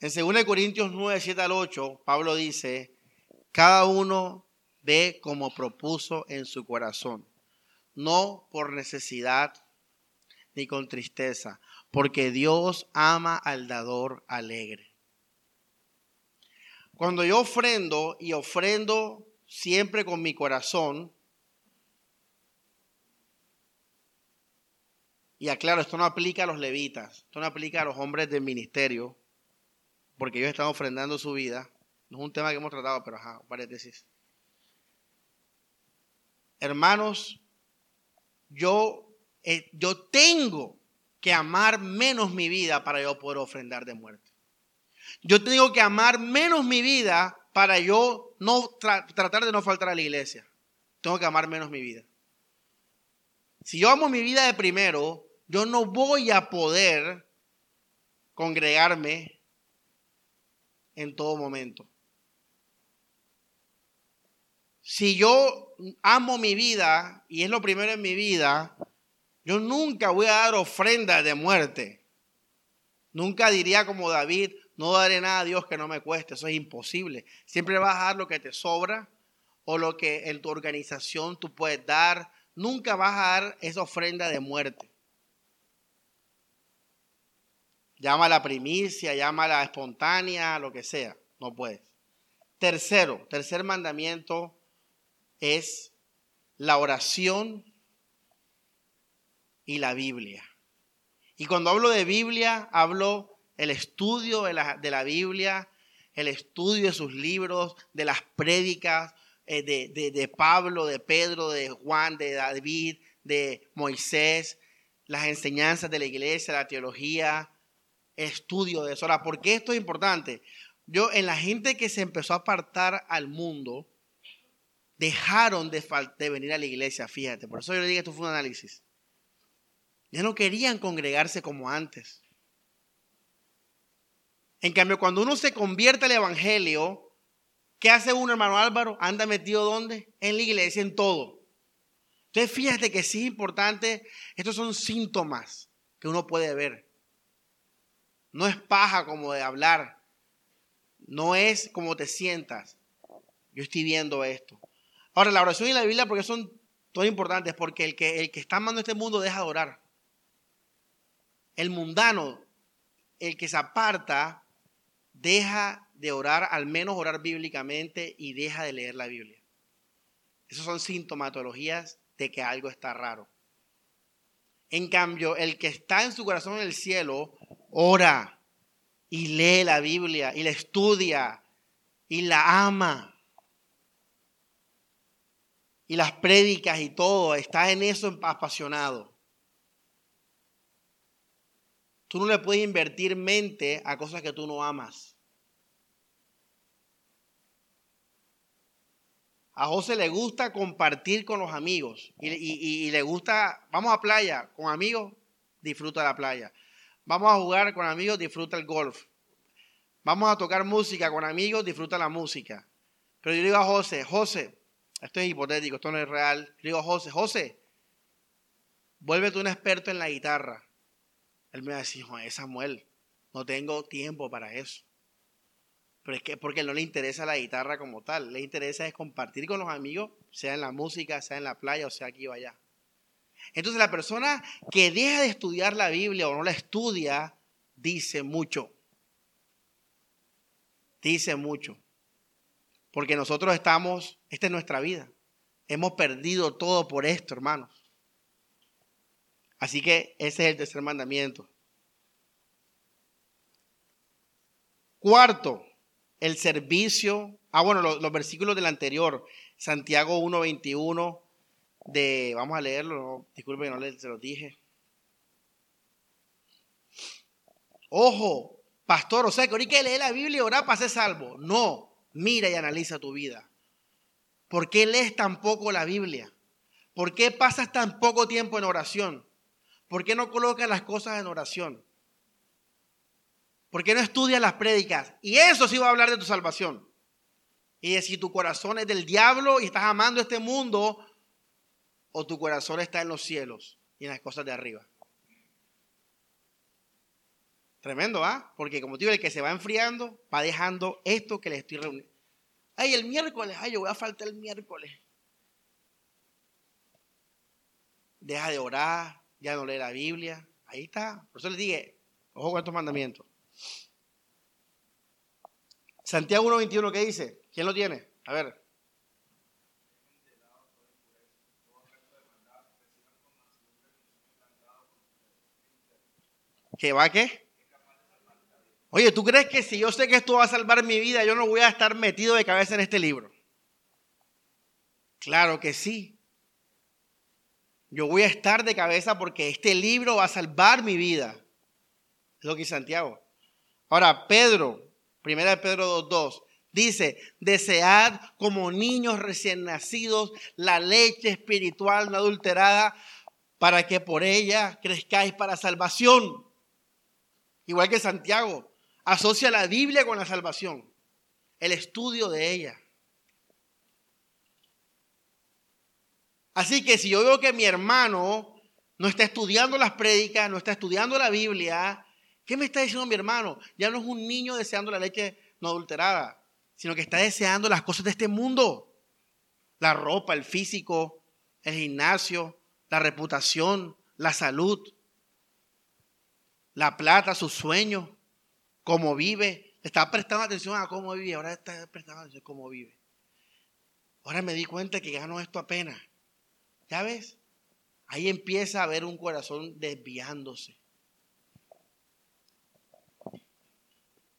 En 2 Corintios 9, 7 al 8, Pablo dice, cada uno ve como propuso en su corazón, no por necesidad ni con tristeza, porque Dios ama al dador alegre. Cuando yo ofrendo y ofrendo siempre con mi corazón, y aclaro, esto no aplica a los levitas, esto no aplica a los hombres del ministerio, porque ellos están ofrendando su vida. No es un tema que hemos tratado, pero ajá, paréntesis. Hermanos, yo, eh, yo tengo que amar menos mi vida para yo poder ofrendar de muerte. Yo tengo que amar menos mi vida para yo no tratar de no faltar a la iglesia. Tengo que amar menos mi vida. Si yo amo mi vida de primero, yo no voy a poder congregarme en todo momento. Si yo amo mi vida y es lo primero en mi vida, yo nunca voy a dar ofrenda de muerte. Nunca diría como David, no daré nada a Dios que no me cueste. Eso es imposible. Siempre vas a dar lo que te sobra o lo que en tu organización tú puedes dar. Nunca vas a dar esa ofrenda de muerte. Llama la primicia, llama la espontánea, lo que sea. No puedes. Tercero, tercer mandamiento es la oración y la Biblia. Y cuando hablo de Biblia, hablo el estudio de la, de la Biblia, el estudio de sus libros, de las prédicas eh, de, de Pablo, de Pedro, de Juan, de David, de Moisés, las enseñanzas de la iglesia, la teología, estudio de eso. Ahora, ¿por qué esto es importante? Yo, en la gente que se empezó a apartar al mundo, dejaron de, de venir a la iglesia, fíjate. Por eso yo le digo, esto fue un análisis. Ya no querían congregarse como antes. En cambio, cuando uno se convierte al Evangelio, ¿qué hace uno, hermano Álvaro? Anda metido ¿dónde? En la iglesia, en todo. Entonces, fíjate que sí es importante, estos son síntomas que uno puede ver. No es paja como de hablar. No es como te sientas. Yo estoy viendo esto. Ahora, la oración y la Biblia, porque son todas importantes, porque el que, el que está amando este mundo deja de orar. El mundano, el que se aparta, deja de orar, al menos orar bíblicamente, y deja de leer la Biblia. Esas son sintomatologías de que algo está raro. En cambio, el que está en su corazón en el cielo, ora y lee la Biblia y la estudia y la ama. Y las prédicas y todo, está en eso apasionado. Tú no le puedes invertir mente a cosas que tú no amas. A José le gusta compartir con los amigos y, le gusta, vamos a playa con amigos, disfruta la playa. Vamos a jugar con amigos, disfruta el golf. Vamos a tocar música con amigos, disfruta la música. Pero yo digo a José, José, esto es hipotético, esto no es real. Yo digo a José, José, vuélvete un experto en la guitarra. Él me va a decir, Samuel, no tengo tiempo para eso. Pero es que porque no le interesa la guitarra como tal, le interesa es compartir con los amigos, sea en la música, sea en la playa o sea aquí o allá. Entonces la persona que deja de estudiar la Biblia o no la estudia, dice mucho. Dice mucho. Porque nosotros estamos, esta es nuestra vida. Hemos perdido todo por esto, hermanos. Así que ese es el tercer mandamiento. Cuarto, el servicio. Ah, bueno, los, versículos del anterior. Santiago 1.21 de, vamos a leerlo, disculpe que no se lo dije. Ojo, pastor, o sea que ahorita que la Biblia y orar para ser salvo. No, mira y analiza tu vida. ¿Por qué lees tan poco la Biblia? ¿Por qué pasas tan poco tiempo en oración? ¿Por qué no colocas las cosas en oración? ¿Por qué no estudias las prédicas? Y eso sí va a hablar de tu salvación. Y de si tu corazón es del diablo y estás amando este mundo, o tu corazón está en los cielos y en las cosas de arriba. Tremendo, ¿ah? Porque como te digo, el que se va enfriando va dejando esto que le estoy reuniendo. Ay, el miércoles, ay, yo voy a faltar el miércoles. Deja de orar, ya no lee la Biblia. Ahí está. Por eso les dije, ojo con estos mandamientos. Santiago 1.21, ¿qué dice? ¿Quién lo tiene? A ver. ¿Qué va qué? Oye, ¿tú crees que si yo sé que esto va a salvar mi vida, yo no voy a estar metido de cabeza en este libro? Claro que sí. Yo voy a estar de cabeza porque este libro va a salvar mi vida. Es lo que dice Santiago. Ahora, Pedro, primera de Pedro 2.2, dice, desead como niños recién nacidos la leche espiritual no adulterada para que por ella crezcáis para salvación. Igual que Santiago, asocia la Biblia con la salvación, el estudio de ella. Así que si yo veo que mi hermano no está estudiando las prédicas, no está estudiando la Biblia, ¿qué me está diciendo mi hermano? Ya no es un niño deseando la leche no adulterada, sino que está deseando las cosas de este mundo. La ropa, el físico, el gimnasio, la reputación, la salud, la plata, sus sueños, cómo vive. Está prestando atención a cómo vive, ahora está prestando atención a cómo vive. Ahora me di cuenta que gano esto apenas. ¿Ya? Ahí empieza a haber un corazón desviándose.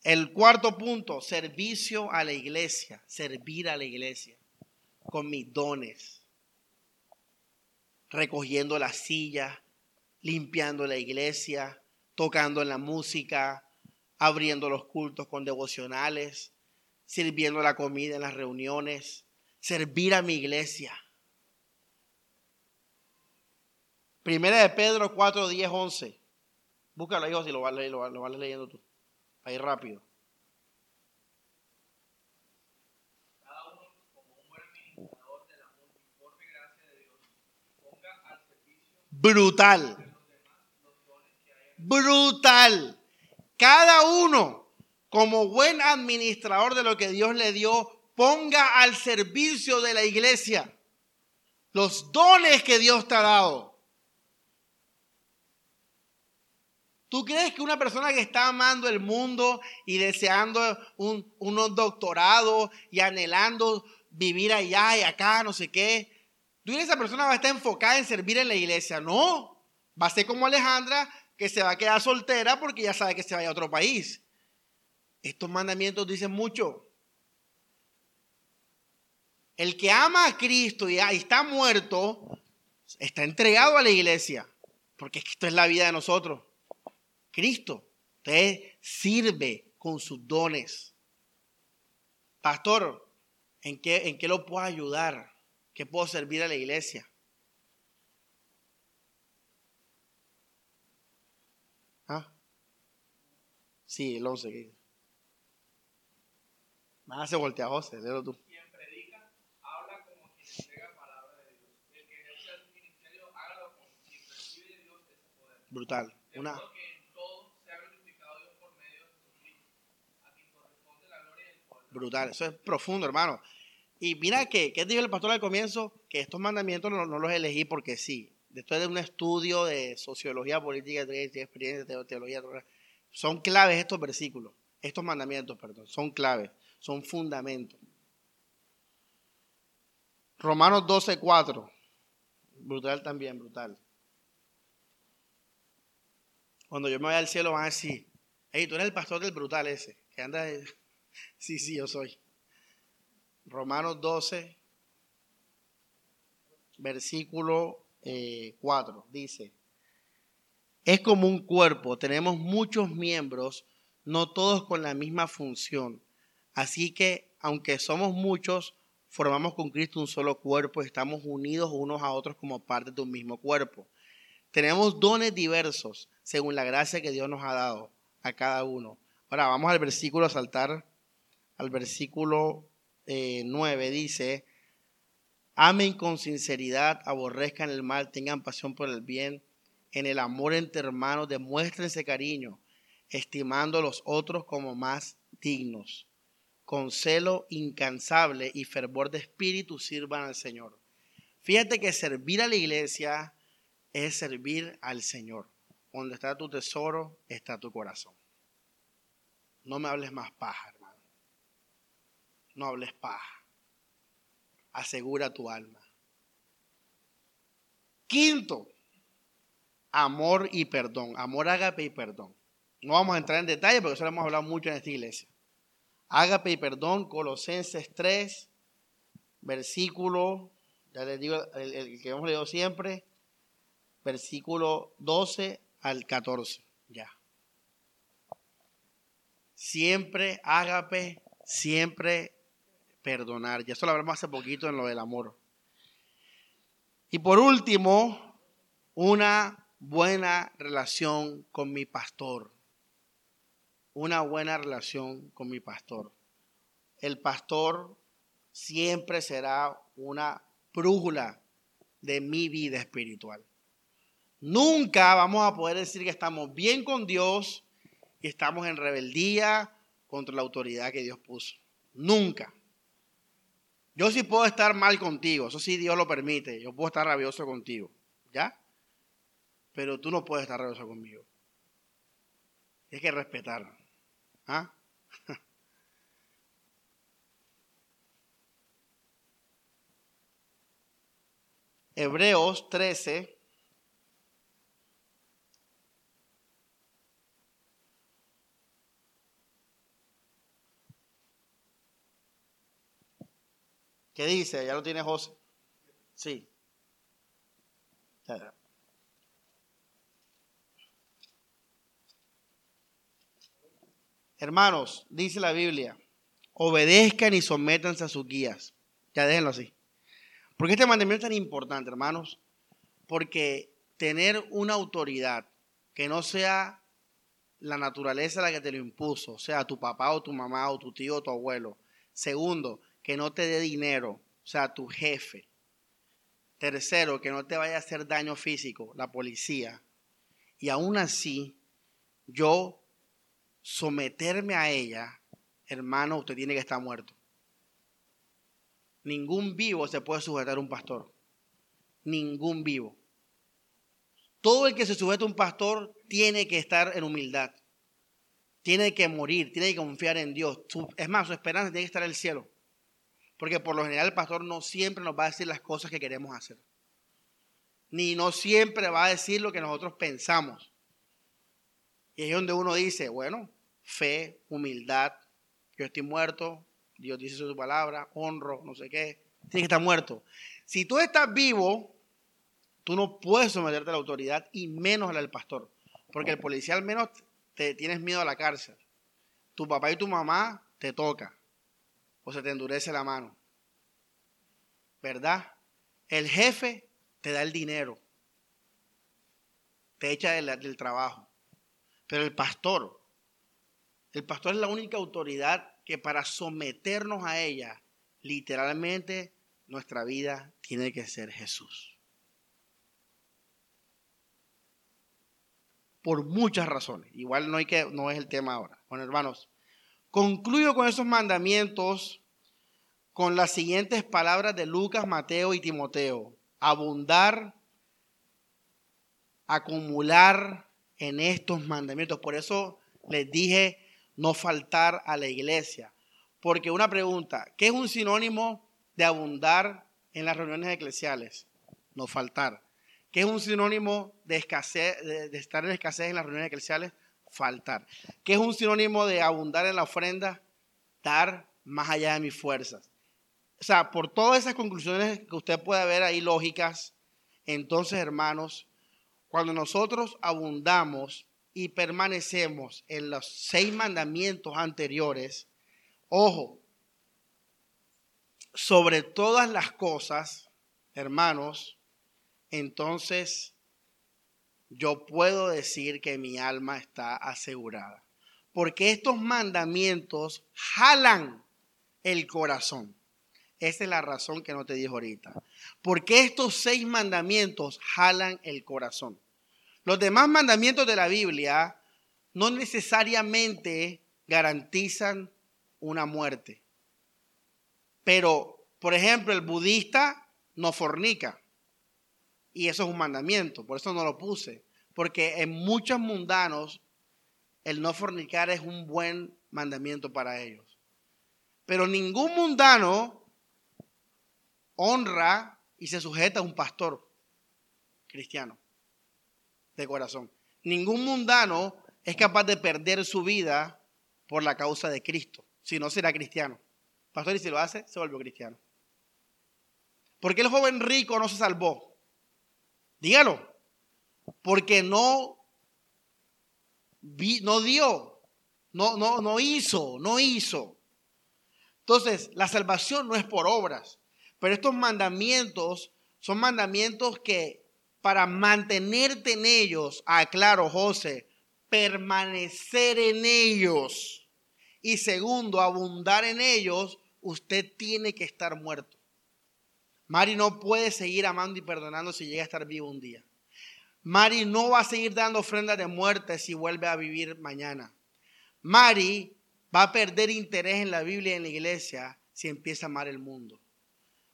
El cuarto punto, servicio a la iglesia, servir a la iglesia con mis dones, recogiendo la silla, limpiando la iglesia, tocando en la música, abriendo los cultos con devocionales, sirviendo la comida en las reuniones, servir a mi iglesia. Primera de Pedro 4, 10, 11. Búscalo ahí, si lo vas, lo, lo vas leyendo tú. Ahí rápido. Brutal. Brutal. Cada uno, como buen administrador de lo que Dios le dio, ponga al servicio de la iglesia los dones que Dios te ha dado. ¿Tú crees que una persona que está amando el mundo y deseando un, unos doctorados y anhelando vivir allá y acá, no sé qué, tú crees que esa persona va a estar enfocada en servir en la iglesia? No, va a ser como Alejandra que se va a quedar soltera porque ya sabe que se vaya a otro país. Estos mandamientos dicen mucho. El que ama a Cristo y está muerto, está entregado a la iglesia, porque esto es la vida de nosotros. Cristo. Usted sirve con sus dones. Pastor, ¿En qué, ¿En qué lo puedo ayudar? ¿Qué puedo servir a la iglesia? ¿Ah? Sí, el 11. Más se voltea José, léelo tú. Quien predica, brutal. Eso es profundo, hermano. Y mira que, ¿qué dijo el pastor al comienzo? Que estos mandamientos no, los elegí porque sí. Después de un estudio de sociología política, experiencia, teología, son claves estos versículos. Estos mandamientos, perdón, son claves, son fundamentos. Romanos 12, 4. Brutal también, brutal. Cuando yo me vaya al cielo van a decir, hey, tú eres el pastor del brutal ese, que anda... de-". Sí, sí, yo soy. Romanos 12, versículo eh, 4, dice, es como un cuerpo, tenemos muchos miembros, no todos con la misma función. Así que, aunque somos muchos, formamos con Cristo un solo cuerpo, estamos unidos unos a otros como parte de un mismo cuerpo. Tenemos dones diversos según la gracia que Dios nos ha dado a cada uno. Ahora vamos al versículo, a saltar al versículo eh, 9, dice, amen con sinceridad, aborrezcan el mal, tengan pasión por el bien, en el amor entre hermanos, demuéstrense cariño, estimando a los otros como más dignos. Con celo incansable y fervor de espíritu sirvan al Señor. Fíjate que servir a la iglesia es servir al Señor. Donde está tu tesoro, está tu corazón. No me hables más hermano. No hables paja. Asegura tu alma. Quinto, amor y perdón. Amor, ágape y perdón. No vamos a entrar en detalle porque eso lo hemos hablado mucho en esta iglesia. Ágape y perdón, Colosenses 3, versículo, ya les digo, el, que hemos leído siempre, versículo 12 al 14. Ya. Siempre ágape, siempre perdonar. Ya eso lo hablamos hace poquito en lo del amor. Y por último, una buena relación con mi pastor. Una buena relación con mi pastor. El pastor siempre será una brújula de mi vida espiritual. Nunca vamos a poder decir que estamos bien con Dios y estamos en rebeldía contra la autoridad que Dios puso. Nunca. Yo sí puedo estar mal contigo, eso sí Dios lo permite. Yo puedo estar rabioso contigo, ¿ya? Pero tú no puedes estar rabioso conmigo. Hay que respetar. ¿Ah? Hebreos 13. ¿Qué dice? ¿Ya lo tiene José? Sí. Hermanos, dice la Biblia, obedezcan y sométanse a sus guías. Ya déjenlo así. ¿Por qué este mandamiento es tan importante, hermanos? Porque tener una autoridad que no sea la naturaleza la que te lo impuso, sea tu papá o tu mamá o tu tío o tu abuelo. Segundo, que no te dé dinero, o sea, tu jefe. Tercero, que no te vaya a hacer daño físico, la policía. Y aún así, yo someterme a ella, hermano, usted tiene que estar muerto. Ningún vivo se puede sujetar a un pastor. Ningún vivo. Todo el que se sujeta a un pastor tiene que estar en humildad. Tiene que morir, tiene que confiar en Dios. Es más, su esperanza tiene que estar en el cielo. Porque por lo general el pastor no siempre nos va a decir las cosas que queremos hacer. Ni no siempre va a decir lo que nosotros pensamos. Y es donde uno dice, bueno, fe, humildad, yo estoy muerto, Dios dice su palabra, honro, no sé qué, tiene que estar muerto. Si tú estás vivo, tú no puedes someterte a la autoridad y menos a la del pastor, porque el policía al menos te tienes miedo a la cárcel. Tu papá y tu mamá te toca o se te endurece la mano. ¿verdad? El jefe te da el dinero, te echa del, trabajo, pero el pastor, el pastor es la única autoridad que para someternos a ella, literalmente nuestra vida tiene que ser Jesús. Por muchas razones. Igual no, hay que, no es el tema ahora. Bueno, hermanos, concluyo con esos mandamientos con las siguientes palabras de Lucas, Mateo y Timoteo. Abundar, acumular en estos mandamientos. Por eso les dije no faltar a la iglesia. Porque una pregunta, ¿qué es un sinónimo de abundar en las reuniones eclesiales? No faltar. ¿Qué es un sinónimo de escasez, de, estar en escasez en las reuniones eclesiales? Faltar. ¿Qué es un sinónimo de abundar en la ofrenda? Dar más allá de mis fuerzas. O sea, por todas esas conclusiones que usted puede ver ahí lógicas, entonces, hermanos, cuando nosotros abundamos y permanecemos en los seis mandamientos anteriores, ojo, sobre todas las cosas, hermanos, entonces yo puedo decir que mi alma está asegurada. Porque estos mandamientos jalan el corazón. Esa es la razón que no te dijo ahorita. Porque estos seis mandamientos jalan el corazón. Los demás mandamientos de la Biblia no necesariamente garantizan una muerte. Pero, por ejemplo, el budista no fornica. Y eso es un mandamiento, por eso no lo puse. Porque en muchos mundanos el no fornicar es un buen mandamiento para ellos. Pero ningún mundano honra y se sujeta a un pastor cristiano de corazón. Ningún mundano es capaz de perder su vida por la causa de Cristo, si no será cristiano. Pastor, y si lo hace, se volvió cristiano. ¿Por qué el joven rico no se salvó? Dígalo. Porque no, no dio, no, no, no hizo, no hizo. Entonces, la salvación no es por obras, pero estos mandamientos son mandamientos que para mantenerte en ellos, aclaro José, permanecer en ellos. Y segundo, abundar en ellos, usted tiene que estar muerto. Mari no puede seguir amando y perdonando si llega a estar vivo un día. Mari no va a seguir dando ofrendas de muerte si vuelve a vivir mañana. Mari va a perder interés en la Biblia y en la iglesia si empieza a amar el mundo.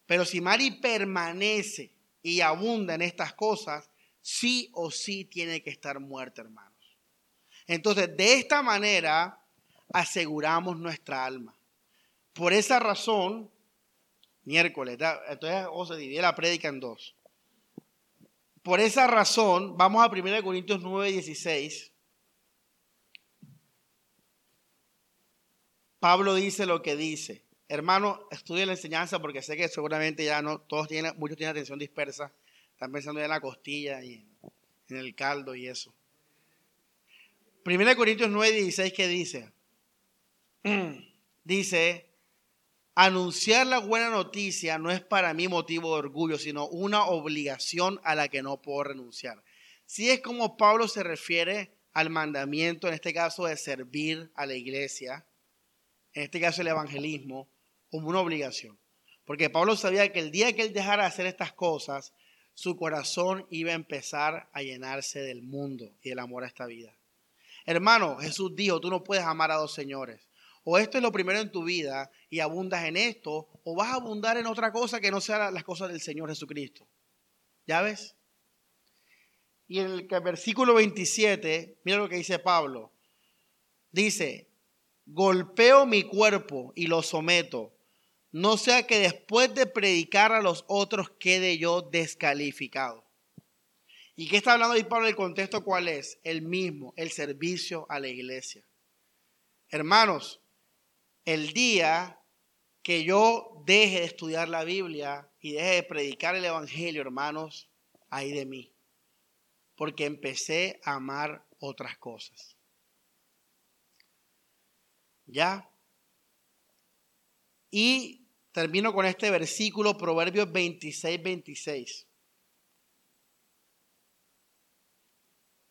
Pero si Mari permanece y abunda en estas cosas, sí o sí tiene que estar muerta, hermanos. Entonces, de esta manera aseguramos nuestra alma. Por esa razón, miércoles, entonces o se divide la prédica en dos. Por esa razón, vamos a 1 Corintios 9, 16. Pablo dice lo que dice. Hermano, estudie la enseñanza porque sé que seguramente ya no, todos tienen, muchos tienen atención dispersa. Están pensando ya en la costilla y en el caldo y eso. 1 Corintios 9, 16, ¿qué dice? Dice, anunciar la buena noticia no es para mí motivo de orgullo, sino una obligación a la que no puedo renunciar. Si es como Pablo se refiere al mandamiento, en este caso de servir a la iglesia, en este caso el evangelismo, como una obligación. Porque Pablo sabía que el día que él dejara de hacer estas cosas, su corazón iba a empezar a llenarse del mundo y del amor a esta vida. Hermano, Jesús dijo, tú no puedes amar a dos señores. O esto es lo primero en tu vida y abundas en esto, o vas a abundar en otra cosa que no sea las cosas del Señor Jesucristo. ¿Ya ves? Y en el versículo 27, mira lo que dice Pablo. Dice, golpeo mi cuerpo y lo someto no sea que después de predicar a los otros quede yo descalificado. ¿Y qué está hablando ahí Pablo? El contexto cuál es? El mismo, el servicio a la iglesia. Hermanos, el día que yo deje de estudiar la Biblia y deje de predicar el Evangelio, hermanos, ahí de mí. Porque empecé a amar otras cosas. ¿Ya? Y Termino con este versículo, Proverbios 26, 26.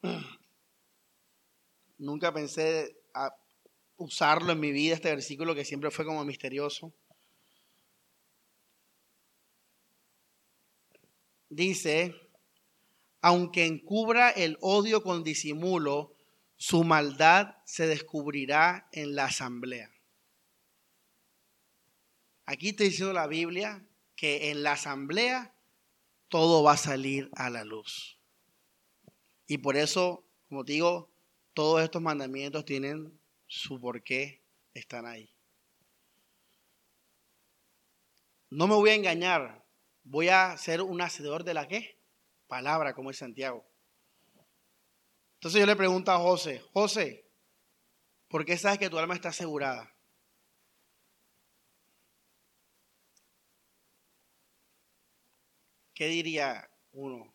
Nunca pensé usarlo en mi vida, este versículo que siempre fue como misterioso. Dice, aunque encubra el odio con disimulo, su maldad se descubrirá en la asamblea. Aquí está diciendo la Biblia que en la asamblea todo va a salir a la luz. Y por eso, como digo, todos estos mandamientos tienen su porqué, están ahí. No me voy a engañar, voy a ser un hacedor de la qué? Palabra, como es Santiago. Entonces yo le pregunto a José, José, ¿por qué sabes que tu alma está asegurada? ¿Qué diría uno?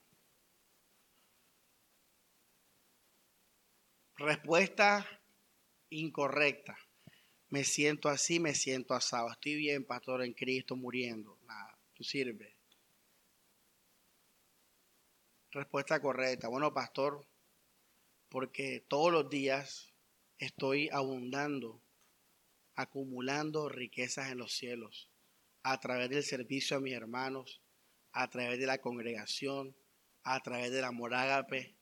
Respuesta incorrecta. Me siento así, me siento asado. Estoy bien, pastor, en Cristo, muriendo. Nada, tú sirves. Respuesta correcta. Bueno, pastor, porque todos los días estoy abundando, acumulando riquezas en los cielos a través del servicio a mis hermanos, a través de la congregación, a través de la morágape,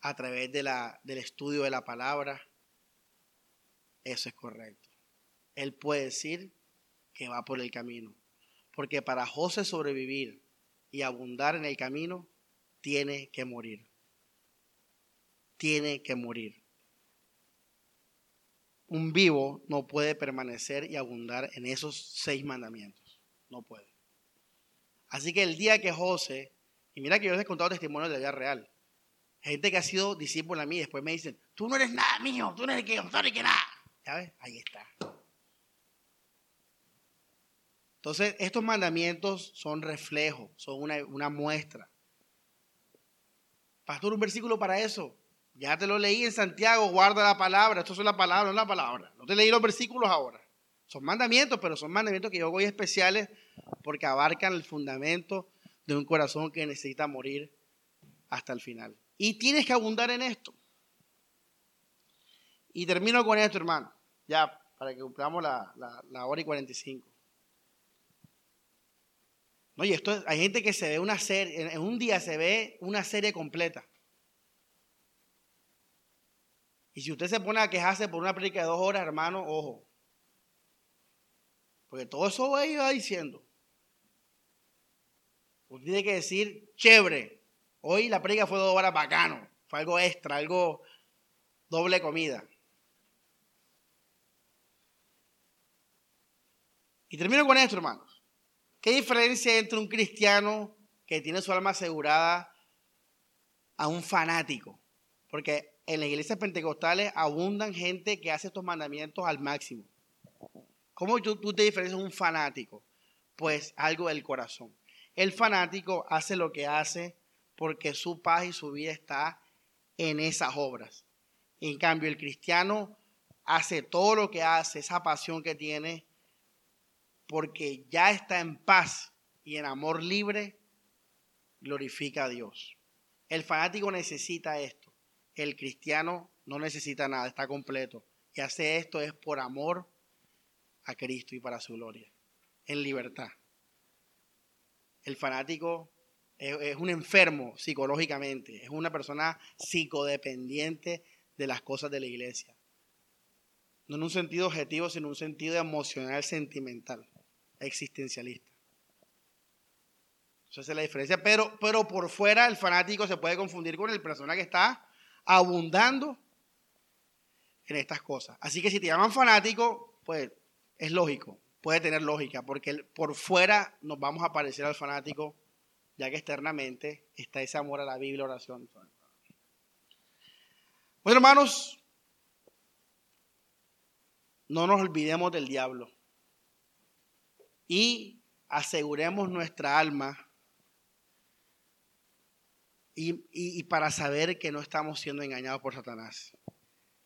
a través del estudio de la palabra. Eso es correcto. Él puede decir que va por el camino. Porque para José sobrevivir y abundar en el camino, tiene que morir tiene que morir. Un vivo no puede permanecer y abundar en esos seis mandamientos. No puede. Así que el día que José, y mira que yo les he contado testimonios de la vida real, gente que ha sido discípula a mí, después me dicen, tú no eres nada mío, tú no eres que yo, no que nada. ¿Ya ves? Ahí está. Entonces, estos mandamientos son reflejos, son una, una muestra. Pastor, un versículo para eso. Ya te lo leí en Santiago, guarda la palabra. Esto es la palabra, no es la palabra. No te leí los versículos ahora. Son mandamientos, pero son mandamientos que yo voy especiales porque abarcan el fundamento de un corazón que necesita morir hasta el final. Y tienes que abundar en esto. Y termino con esto, hermano. Ya, para que cumplamos la, la, hora y 45. Oye, esto hay gente que se ve una serie, en un día se ve una serie completa. Y si usted se pone a quejarse por una predica de dos horas, hermano, ojo. Porque todo eso va va diciendo. Usted tiene que decir, chévere. Hoy la predica fue dos horas bacano. Fue algo extra, algo doble comida. Y termino con esto, hermanos. ¿Qué diferencia entre un cristiano que tiene su alma asegurada a un fanático? Porque en las iglesias pentecostales abundan gente que hace estos mandamientos al máximo. ¿Cómo tú, te diferencias de un fanático? Pues algo del corazón. El fanático hace lo que hace porque su paz y su vida está en esas obras. En cambio, el cristiano hace todo lo que hace, esa pasión que tiene, porque ya está en paz y en amor libre, glorifica a Dios. El fanático necesita esto. El cristiano no necesita nada, está completo. Y hace esto es por amor a Cristo y para su gloria, en libertad. El fanático es, un enfermo psicológicamente, es una persona psicodependiente de las cosas de la iglesia. No en un sentido objetivo, sino en un sentido emocional, sentimental, existencialista. Esa es la diferencia. Pero, pero por fuera el fanático se puede confundir con el persona que está abundando en estas cosas. Así que si te llaman fanático, pues es lógico, puede tener lógica, porque por fuera nos vamos a parecer al fanático, ya que externamente está ese amor a la Biblia, oración. Bueno, hermanos, no nos olvidemos del diablo y aseguremos nuestra alma y, para saber que no estamos siendo engañados por Satanás.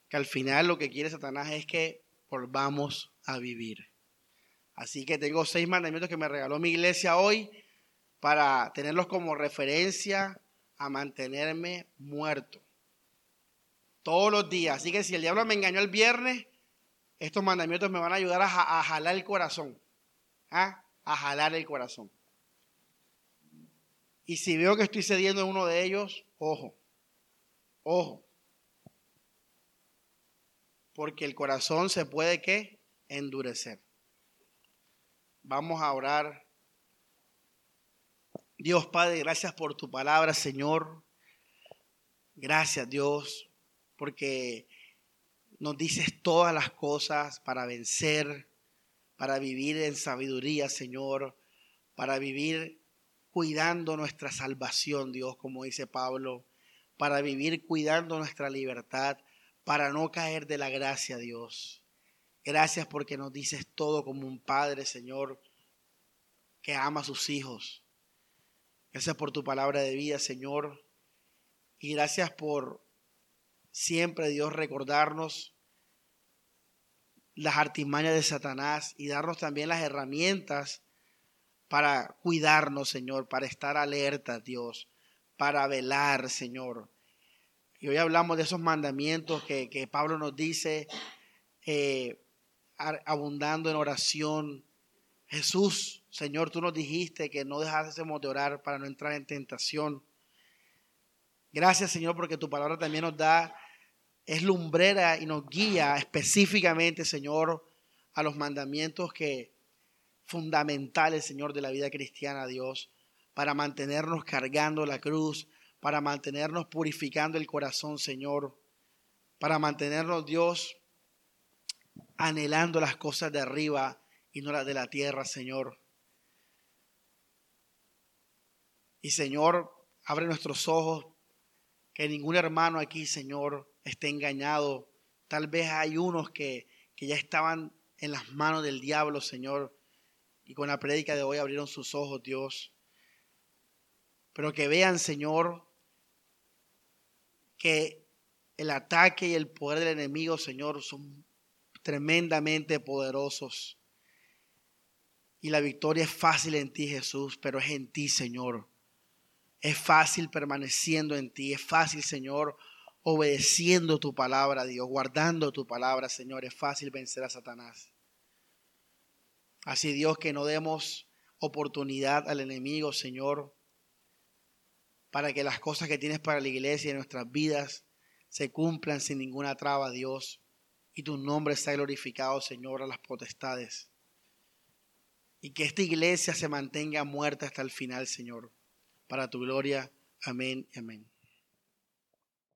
Que al final lo que quiere Satanás es que volvamos a vivir. Así que tengo seis mandamientos que me regaló mi iglesia hoy para tenerlos como referencia a mantenerme muerto. Todos los días. Así que si el diablo me engañó el viernes, estos mandamientos me van a ayudar a, jalar el corazón. A jalar el corazón. Y si veo que estoy cediendo en uno de ellos, ojo, ojo. Porque el corazón se puede que endurecer. Vamos a orar. Dios Padre, gracias por tu palabra, Señor. Gracias, Dios, porque nos dices todas las cosas para vencer, para vivir en sabiduría, Señor, para vivir cuidando nuestra salvación, Dios, como dice Pablo, para vivir cuidando nuestra libertad, para no caer de la gracia, Dios. Gracias porque nos dices todo como un padre, Señor, que ama a sus hijos. Gracias por tu palabra de vida, Señor. Y gracias por siempre, Dios, recordarnos las artimañas de Satanás y darnos también las herramientas para cuidarnos, Señor, para estar alerta, Dios, para velar, Señor. Y hoy hablamos de esos mandamientos que, Pablo nos dice, eh, abundando en oración. Jesús, Señor, tú nos dijiste que no dejásemos de orar para no entrar en tentación. Gracias, Señor, porque tu palabra también nos da, es lumbrera y nos guía específicamente, Señor, a los mandamientos que fundamentales, Señor, de la vida cristiana, Dios, para mantenernos cargando la cruz, para mantenernos purificando el corazón, Señor, para mantenernos, Dios, anhelando las cosas de arriba y no las de la tierra, Señor. Y Señor, abre nuestros ojos, que ningún hermano aquí, Señor, esté engañado. Tal vez hay unos que, que ya estaban en las manos del diablo, Señor, y con la prédica de hoy abrieron sus ojos, Dios. Pero que vean, Señor, que el ataque y el poder del enemigo, Señor, son tremendamente poderosos. Y la victoria es fácil en ti, Jesús, pero es en ti, Señor. Es fácil permaneciendo en ti. Es fácil, Señor, obedeciendo tu palabra, Dios, guardando tu palabra, Señor. Es fácil vencer a Satanás. Así, Dios, que no demos oportunidad al enemigo, Señor, para que las cosas que tienes para la iglesia y nuestras vidas se cumplan sin ninguna traba, Dios y tu nombre sea glorificado, Señor, a las potestades. Y que esta iglesia se mantenga muerta hasta el final, Señor, para tu gloria. Amén y amén.